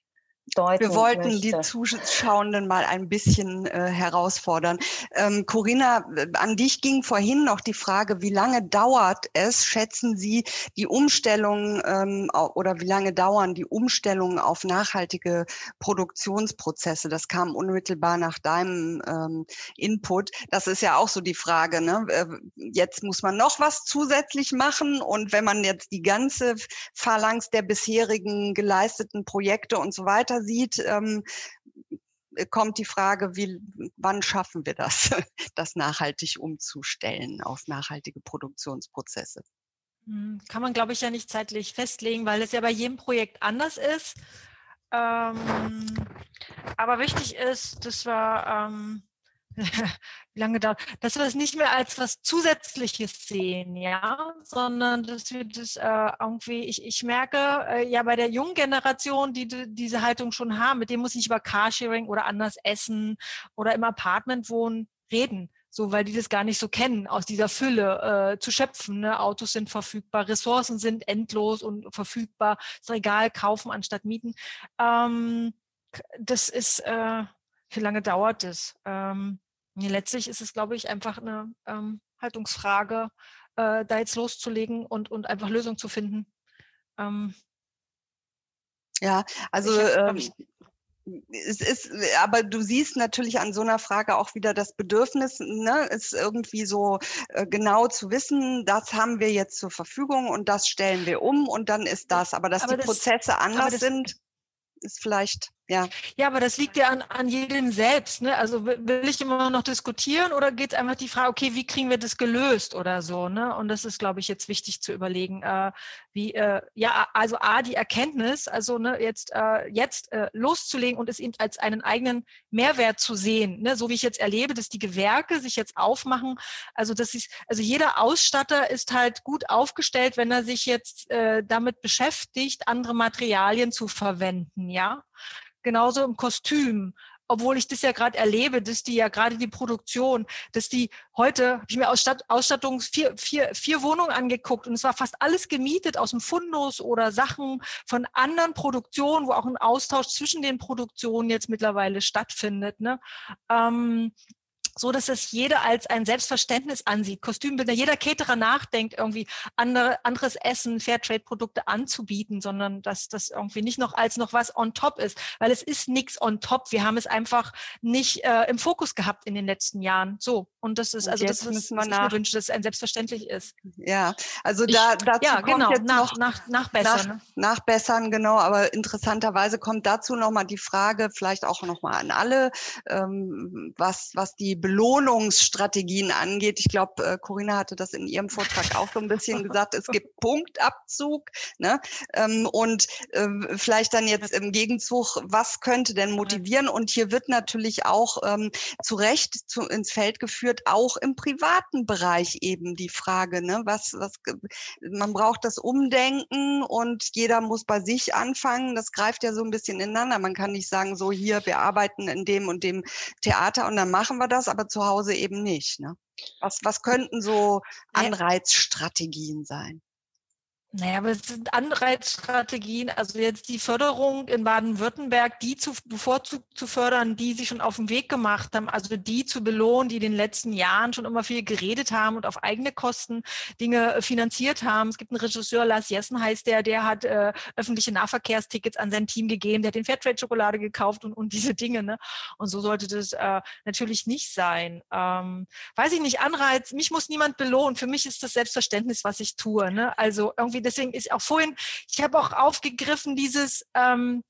deuten Wir wollten möchte. die Zuschauenden mal ein bisschen äh, herausfordern. Ähm, Corinna, äh, an dich ging vorhin noch die Frage, wie lange dauert es, schätzen Sie, die Umstellung ähm, oder wie lange dauern die Umstellungen auf nachhaltige Produktionsprozesse? Das kam unmittelbar nach deinem ähm, Input. Das ist ja auch so die Frage. Ne? Jetzt muss man noch was zusätzlich machen und wenn man jetzt die ganze Phalanx der bisherigen geleisteten Projekte und so weiter dahinter sieht, ähm, kommt die Frage, wie, wann schaffen wir das, das nachhaltig umzustellen auf nachhaltige Produktionsprozesse? Hm, kann man, glaube ich, ja nicht zeitlich festlegen, weil es ja bei jedem Projekt anders ist. Ähm, aber wichtig ist, dass wir, ähm, wie lange dauert, dass wir es nicht mehr als was Zusätzliches sehen, ja, sondern dass wir das äh, irgendwie, ich, ich merke äh, ja bei der jungen Generation, die, die diese Haltung schon haben, mit dem muss ich über Carsharing oder anders essen oder im Apartment wohnen, reden so weil die das gar nicht so kennen, aus dieser Fülle äh, zu schöpfen. Ne? Autos sind verfügbar, Ressourcen sind endlos und verfügbar, das Regal kaufen anstatt mieten. Ähm, das ist, äh, wie lange dauert das? Ähm, letztlich ist es, glaube ich, einfach eine ähm, Haltungsfrage, äh, da jetzt loszulegen und, und einfach Lösungen zu finden. Ähm, ja, also ich ähm, es ist, aber du siehst natürlich an so einer Frage auch wieder das Bedürfnis, ne, ist irgendwie so äh, genau zu wissen, das haben wir jetzt zur Verfügung und das stellen wir um und dann ist das. Aber dass aber die das, Prozesse anders das, sind, ist vielleicht ja. Ja, aber das liegt ja an, an jedem selbst. Ne? Also will ich immer noch diskutieren oder geht es einfach die Frage, okay, wie kriegen wir das gelöst oder so? Ne? Und das ist, glaube ich, jetzt wichtig zu überlegen, äh, wie, äh, ja, also A, die Erkenntnis, also ne, jetzt, äh, jetzt äh, loszulegen und es eben als einen eigenen Mehrwert zu sehen. Ne? So wie ich jetzt erlebe, dass die Gewerke sich jetzt aufmachen. Also, das ist, also jeder Ausstatter ist halt gut aufgestellt, wenn er sich jetzt äh, damit beschäftigt, andere Materialien zu verwenden, ja genauso im Kostüm obwohl ich das ja gerade erlebe, dass die ja gerade die Produktion, dass die heute, habe ich mir Ausstatt, Ausstattung vier, vier, vier Wohnungen angeguckt und es war fast alles gemietet aus dem Fundus oder Sachen von anderen Produktionen, wo auch ein Austausch zwischen den Produktionen jetzt mittlerweile stattfindet. Ne? Ähm, so dass es jeder als ein Selbstverständnis ansieht. Kostümbilder, jeder Caterer nachdenkt, irgendwie andere, anderes Essen, Fairtrade-Produkte anzubieten, sondern dass das irgendwie nicht noch als noch was on top ist, weil es ist nichts on top. Wir haben es einfach nicht äh, im Fokus gehabt in den letzten Jahren. So. Und das ist, also das ist, was ich mir wünsche, dass es ein selbstverständlich ist. Ja, also da, ich, dazu ja, genau, kommt jetzt nach, noch, nach, nachbessern. Nach, ne? Nachbessern, genau. Aber interessanterweise kommt dazu nochmal die Frage, vielleicht auch nochmal an alle, ähm, was, was die Belohnungsstrategien angeht. Ich glaube, äh, Corinna hatte das in ihrem Vortrag auch so ein bisschen gesagt. Es gibt Punktabzug. Ne? Ähm, und äh, vielleicht dann jetzt im Gegenzug, was könnte denn motivieren? Und hier wird natürlich auch ähm, zu Recht zu, ins Feld geführt, auch im privaten Bereich eben die Frage, ne? was, was, man braucht das Umdenken und jeder muss bei sich anfangen. Das greift ja so ein bisschen ineinander. Man kann nicht sagen, so hier, wir arbeiten in dem und dem Theater und dann machen wir das, aber zu Hause eben nicht. Ne? Was, was könnten so Anreizstrategien sein? Naja, aber es sind Anreizstrategien, also jetzt die Förderung in Baden-Württemberg, die zu, bevorzugt zu fördern, die sich schon auf den Weg gemacht haben, also die zu belohnen, die in den letzten Jahren schon immer viel geredet haben und auf eigene Kosten Dinge äh, finanziert haben. Es gibt einen Regisseur, Lars Jessen heißt der, der hat äh, öffentliche Nahverkehrstickets an sein Team gegeben, der hat den Fairtrade-Schokolade gekauft und, und diese Dinge. Ne? Und so sollte das äh, natürlich nicht sein. Ähm, weiß ich nicht, Anreiz, mich muss niemand belohnen. Für mich ist das Selbstverständnis, was ich tue. Ne? Also irgendwie deswegen ist auch vorhin, ich habe auch aufgegriffen, dieses ähm,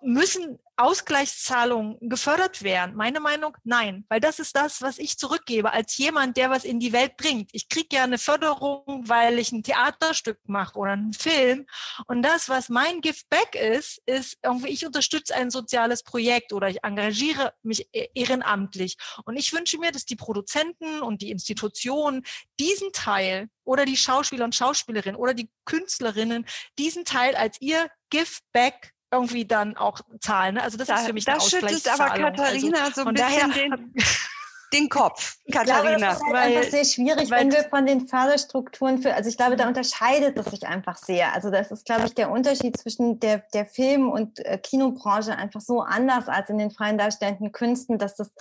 müssen Ausgleichszahlungen gefördert werden? Meine Meinung, nein, weil das ist das, was ich zurückgebe als jemand, der was in die Welt bringt. Ich kriege ja eine Förderung, weil ich ein Theaterstück mache oder einen Film. Und das, was mein Gift Back ist, ist irgendwie, ich unterstütze ein soziales Projekt oder ich engagiere mich e-, ehrenamtlich. Und ich wünsche mir, dass die Produzenten und die Institutionen diesen Teil oder die Schauspieler und Schauspielerinnen oder die Künstlerinnen diesen Teil als ihr Gift Back irgendwie dann auch zahlen. Ne? Also das da, ist für mich das schüttelt aber also Katharina also, so ein bisschen daher, den, den Kopf, Katharina. Ja, das ist halt weil, einfach sehr schwierig, wenn wir von den Förderstrukturen für, also ich glaube, da unterscheidet es sich einfach sehr. Also das ist, glaube ich, der Unterschied zwischen der, der Film- und äh, Kinobranche einfach so anders als in den freien darstellenden Künsten, dass das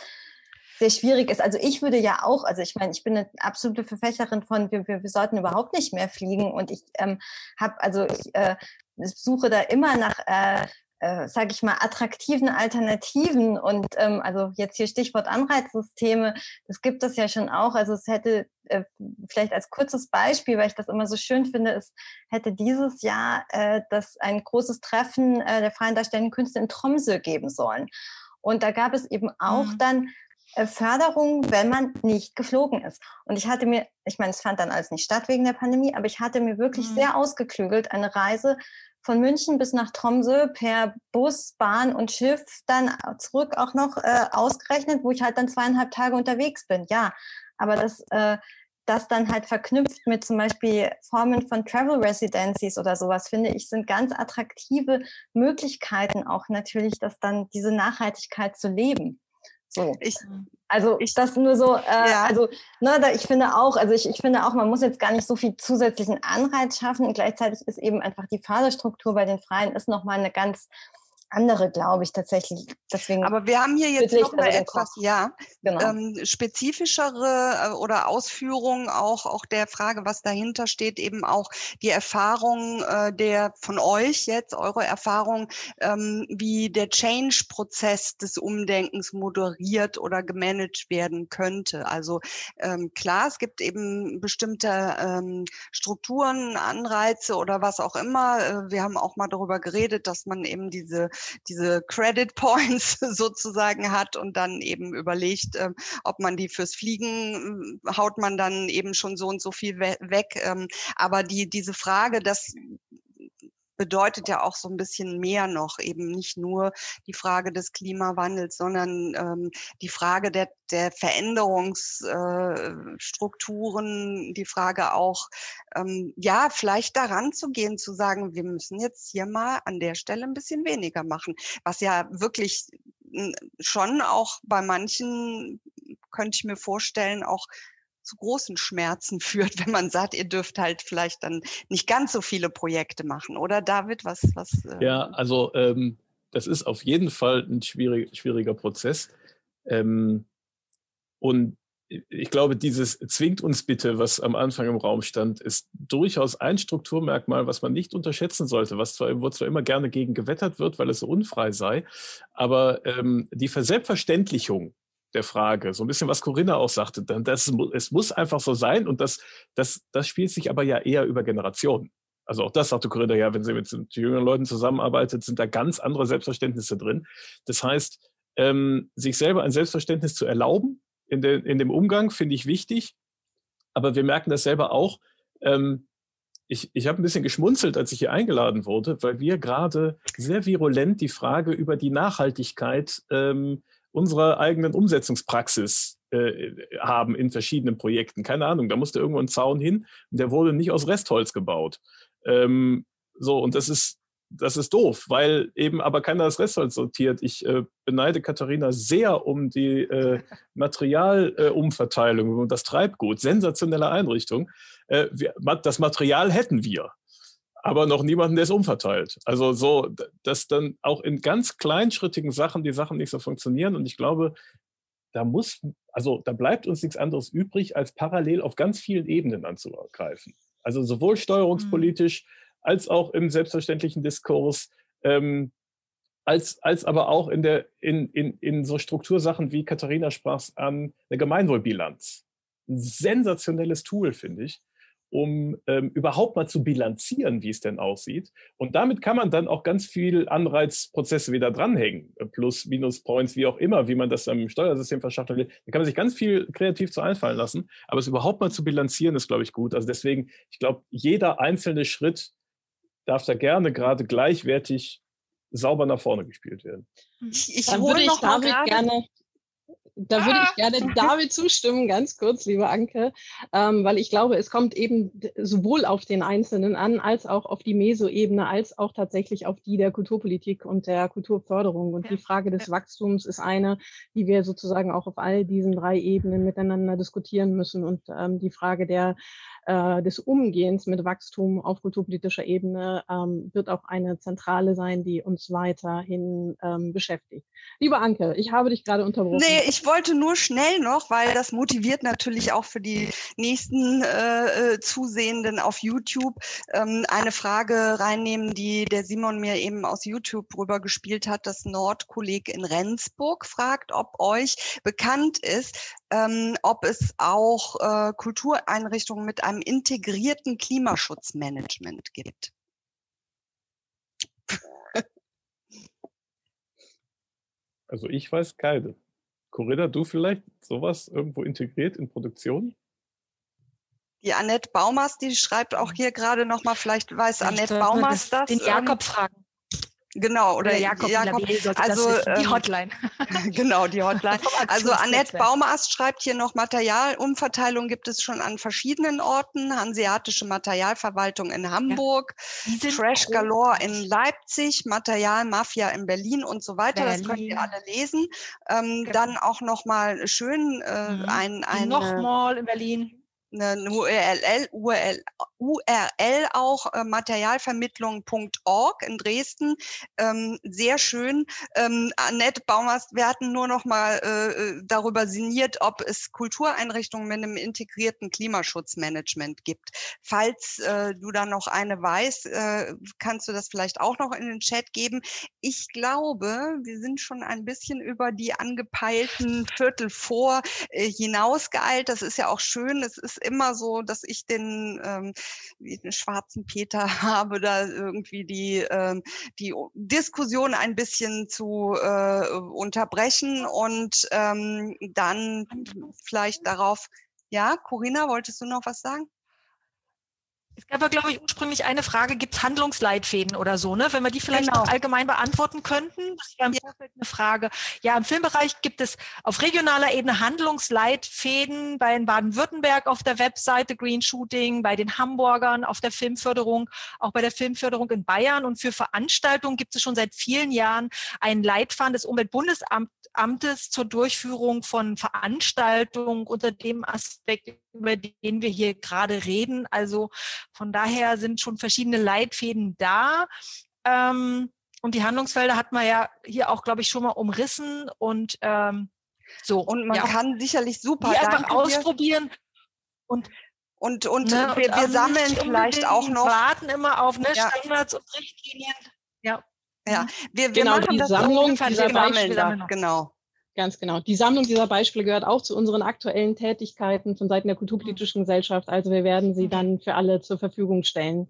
sehr schwierig ist. Also ich würde ja auch, also ich meine, ich bin eine absolute Verfecherin von, wir, wir, wir sollten überhaupt nicht mehr fliegen und ich ähm, habe, also ich äh, suche da immer nach äh, äh, sage ich mal, attraktiven Alternativen und ähm, also jetzt hier Stichwort Anreizsysteme, das gibt es ja schon auch. Also es hätte äh, vielleicht als kurzes Beispiel, weil ich das immer so schön finde, es hätte dieses Jahr äh, das ein großes Treffen äh, der freien darstellenden Künste in Tromsø geben sollen. Und da gab es eben auch mhm. dann Förderung, wenn man nicht geflogen ist. Und ich hatte mir, ich meine, es fand dann alles nicht statt wegen der Pandemie, aber ich hatte mir wirklich mhm. sehr ausgeklügelt eine Reise von München bis nach Tromsø per Bus, Bahn und Schiff dann zurück auch noch äh, ausgerechnet, wo ich halt dann zweieinhalb Tage unterwegs bin. Ja, aber das, äh, das dann halt verknüpft mit zum Beispiel Formen von Travel Residencies oder sowas, finde ich, sind ganz attraktive Möglichkeiten auch natürlich, das dann diese Nachhaltigkeit zu leben. So. Ich, also ich das nur so, äh, ja. also ne, da, ich finde auch, also ich, ich finde auch, man muss jetzt gar nicht so viel zusätzlichen Anreiz schaffen und gleichzeitig ist eben einfach die Förderstruktur bei den Freien ist nochmal eine ganz andere, glaube ich, tatsächlich. Deswegen Aber wir haben hier jetzt noch mal etwas, ja, genau. ähm, spezifischere äh, oder Ausführungen auch, auch der Frage, was dahinter steht, eben auch die Erfahrung äh, der von euch jetzt, eure Erfahrung, ähm, wie der Change-Prozess des Umdenkens moderiert oder gemanagt werden könnte. Also ähm, klar, es gibt eben bestimmte ähm, Strukturen, Anreize oder was auch immer. Äh, wir haben auch mal darüber geredet, dass man eben diese diese Credit Points sozusagen hat und dann eben überlegt, äh, ob man die fürs Fliegen äh, haut man dann eben schon so und so viel we weg. Ähm, aber die, diese Frage, dass bedeutet ja auch so ein bisschen mehr noch, eben nicht nur die Frage des Klimawandels, sondern ähm, die Frage der, der Veränderungsstrukturen, äh, die Frage auch, ähm, ja, vielleicht daran zu gehen, zu sagen, wir müssen jetzt hier mal an der Stelle ein bisschen weniger machen, was ja wirklich schon auch bei manchen könnte ich mir vorstellen, auch zu großen Schmerzen führt, wenn man sagt, ihr dürft halt vielleicht dann nicht ganz so viele Projekte machen, oder David? Was, was? Äh ja, also ähm, das ist auf jeden Fall ein schwierig, schwieriger Prozess. Ähm, und ich glaube, dieses zwingt uns bitte, was am Anfang im Raum stand, ist durchaus ein Strukturmerkmal, was man nicht unterschätzen sollte, was zwar, wo zwar immer gerne gegen gewettert wird, weil es so unfrei sei, aber ähm, die Verselbstverständlichung der Frage. So ein bisschen, was Corinna auch sagte. Das, es muss einfach so sein und das, das, das spielt sich aber ja eher über Generationen. Also auch das sagte Corinna ja, wenn sie mit jüngeren Leuten zusammenarbeitet, sind da ganz andere Selbstverständnisse drin. Das heißt, ähm, sich selber ein Selbstverständnis zu erlauben in, de, in dem Umgang, finde ich wichtig. Aber wir merken das selber auch. Ähm, ich, ich habe ein bisschen geschmunzelt, als ich hier eingeladen wurde, weil wir gerade sehr virulent die Frage über die Nachhaltigkeit ähm, unserer eigenen Umsetzungspraxis äh, haben in verschiedenen Projekten. Keine Ahnung, da musste irgendwo ein Zaun hin und der wurde nicht aus Restholz gebaut. Ähm, so, und das ist, das ist doof, weil eben aber keiner das Restholz sortiert. Ich äh, beneide Katharina sehr um die äh, Materialumverteilung und das Treibgut. Sensationelle Einrichtung. Äh, wir, das Material hätten wir aber noch niemanden, der es umverteilt. Also so, dass dann auch in ganz kleinschrittigen Sachen die Sachen nicht so funktionieren. Und ich glaube, da muss, also da bleibt uns nichts anderes übrig, als parallel auf ganz vielen Ebenen anzugreifen. Also sowohl steuerungspolitisch mhm. als auch im selbstverständlichen Diskurs, ähm, als, als aber auch in, der, in, in, in so Struktursachen wie Katharina sprach an, eine Gemeinwohlbilanz. Ein sensationelles Tool, finde ich um ähm, überhaupt mal zu bilanzieren, wie es denn aussieht. Und damit kann man dann auch ganz viel Anreizprozesse wieder dranhängen, äh, plus, minus Points, wie auch immer, wie man das im Steuersystem verschaffen will. Da kann man sich ganz viel kreativ zu einfallen lassen. Aber es überhaupt mal zu bilanzieren, ist, glaube ich, gut. Also deswegen, ich glaube, jeder einzelne Schritt darf da gerne gerade gleichwertig sauber nach vorne gespielt werden. Ich, ich würde ich David gerne da würde ich gerne David zustimmen, ganz kurz, liebe Anke, ähm, weil ich glaube, es kommt eben sowohl auf den Einzelnen an, als auch auf die Meso-Ebene, als auch tatsächlich auf die der Kulturpolitik und der Kulturförderung. Und ja. die Frage des Wachstums ist eine, die wir sozusagen auch auf all diesen drei Ebenen miteinander diskutieren müssen. Und ähm, die Frage der äh, des Umgehens mit Wachstum auf kulturpolitischer Ebene ähm, wird auch eine Zentrale sein, die uns weiterhin ähm, beschäftigt. Lieber Anke, ich habe dich gerade unterbrochen. Nee, ich wollte nur schnell noch, weil das motiviert natürlich auch für die nächsten äh, äh Zusehenden auf YouTube ähm, eine Frage reinnehmen, die der Simon mir eben aus YouTube rübergespielt hat. Das Nordkolleg in Rendsburg fragt, ob euch bekannt ist, ähm, ob es auch äh, Kultureinrichtungen mit einem integrierten Klimaschutzmanagement gibt. Also ich weiß keine. Corinna, du vielleicht sowas irgendwo integriert in Produktion? Die Annette Baumers, die schreibt auch hier gerade nochmal, vielleicht weiß Annette Baumers das. Den Jakob fragen. Genau, oder, oder Jakob, Jakob also die ähm, Hotline. genau, die Hotline. Also Annette Baumast schreibt hier noch, Materialumverteilung gibt es schon an verschiedenen Orten, Hanseatische Materialverwaltung in Hamburg, ja. Trash Galore in Leipzig, Materialmafia in Berlin und so weiter. Berlin. Das könnt ihr alle lesen. Ähm, genau. Dann auch nochmal schön äh, mhm. ein, ein Nochmal in Berlin eine URL, URL, URL auch äh, materialvermittlung.org in Dresden. Ähm, sehr schön. Ähm, Annette Baumast, wir hatten nur noch mal äh, äh, darüber sinniert, ob es Kultureinrichtungen mit einem integrierten Klimaschutzmanagement gibt. Falls äh, du da noch eine weißt, äh, kannst du das vielleicht auch noch in den Chat geben. Ich glaube, wir sind schon ein bisschen über die angepeilten Viertel vor äh, hinausgeeilt. Das ist ja auch schön. Es ist immer so, dass ich den, ähm, den schwarzen Peter habe, da irgendwie die, ähm, die Diskussion ein bisschen zu äh, unterbrechen und ähm, dann vielleicht darauf, ja, Corinna, wolltest du noch was sagen? Es gab ja, glaube ich, ursprünglich eine Frage, gibt es Handlungsleitfäden oder so, ne? Wenn wir die vielleicht genau. noch allgemein beantworten könnten. Das war im Vorfeld eine Frage. Ja, im Filmbereich gibt es auf regionaler Ebene Handlungsleitfäden bei Baden-Württemberg auf der Webseite Green Shooting, bei den Hamburgern auf der Filmförderung, auch bei der Filmförderung in Bayern. Und für Veranstaltungen gibt es schon seit vielen Jahren einen Leitfaden des Umweltbundesamtes zur Durchführung von Veranstaltungen unter dem Aspekt, über den wir hier gerade reden. Also von daher sind schon verschiedene Leitfäden da. Ähm, und die Handlungsfelder hat man ja hier auch, glaube ich, schon mal umrissen und ähm, so. Und man ja. kann sicherlich super die einfach ausprobieren und und, und ne, wir, wir sammeln vielleicht auch noch. warten immer auf ne, ja. Standards und Richtlinien. Ja. Ja, wir, wir genau, machen die das Sammlung, so, dieser Beispiele, genau. Ganz genau. Die Sammlung dieser Beispiele gehört auch zu unseren aktuellen Tätigkeiten von Seiten der Kulturpolitischen Gesellschaft. Also wir werden sie dann für alle zur Verfügung stellen.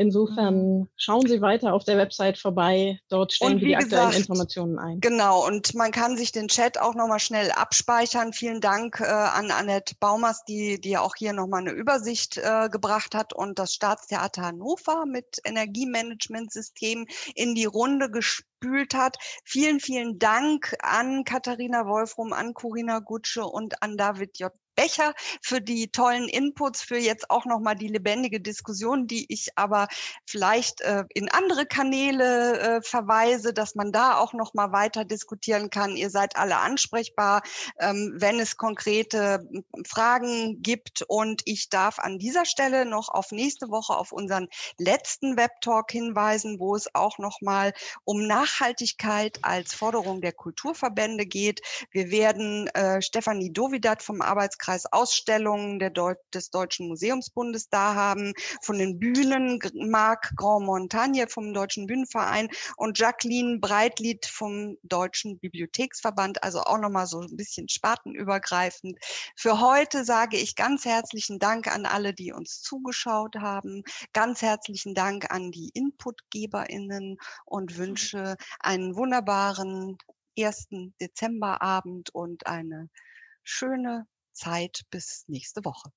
Insofern mhm. schauen Sie weiter auf der Website vorbei. Dort stellen wir die gesagt, aktuellen Informationen ein. Genau. Und man kann sich den Chat auch nochmal schnell abspeichern. Vielen Dank äh, an Annette Baumers, die, die auch hier nochmal eine Übersicht äh, gebracht hat und das Staatstheater Hannover mit Energiemanagementsystem in die Runde gespült hat. Vielen, vielen Dank an Katharina Wolfrum, an Corinna Gutsche und an David J. Becher für die tollen Inputs, für jetzt auch nochmal die lebendige Diskussion, die ich aber vielleicht äh, in andere Kanäle äh, verweise, dass man da auch nochmal weiter diskutieren kann. Ihr seid alle ansprechbar, ähm, wenn es konkrete Fragen gibt. Und ich darf an dieser Stelle noch auf nächste Woche auf unseren letzten Webtalk hinweisen, wo es auch nochmal um Nachhaltigkeit als Forderung der Kulturverbände geht. Wir werden äh, Stefanie Dovidat vom Arbeitskreis Landkreis Ausstellungen Deu des Deutschen Museumsbundes da haben, von den Bühnen Marc Grand Montagne vom Deutschen Bühnenverein und Jacqueline Breitlied vom Deutschen Bibliotheksverband, also auch nochmal so ein bisschen spartenübergreifend. Für heute sage ich ganz herzlichen Dank an alle, die uns zugeschaut haben. Ganz herzlichen Dank an die Inputgeberinnen und wünsche einen wunderbaren ersten Dezemberabend und eine schöne Zeit bis nächste Woche.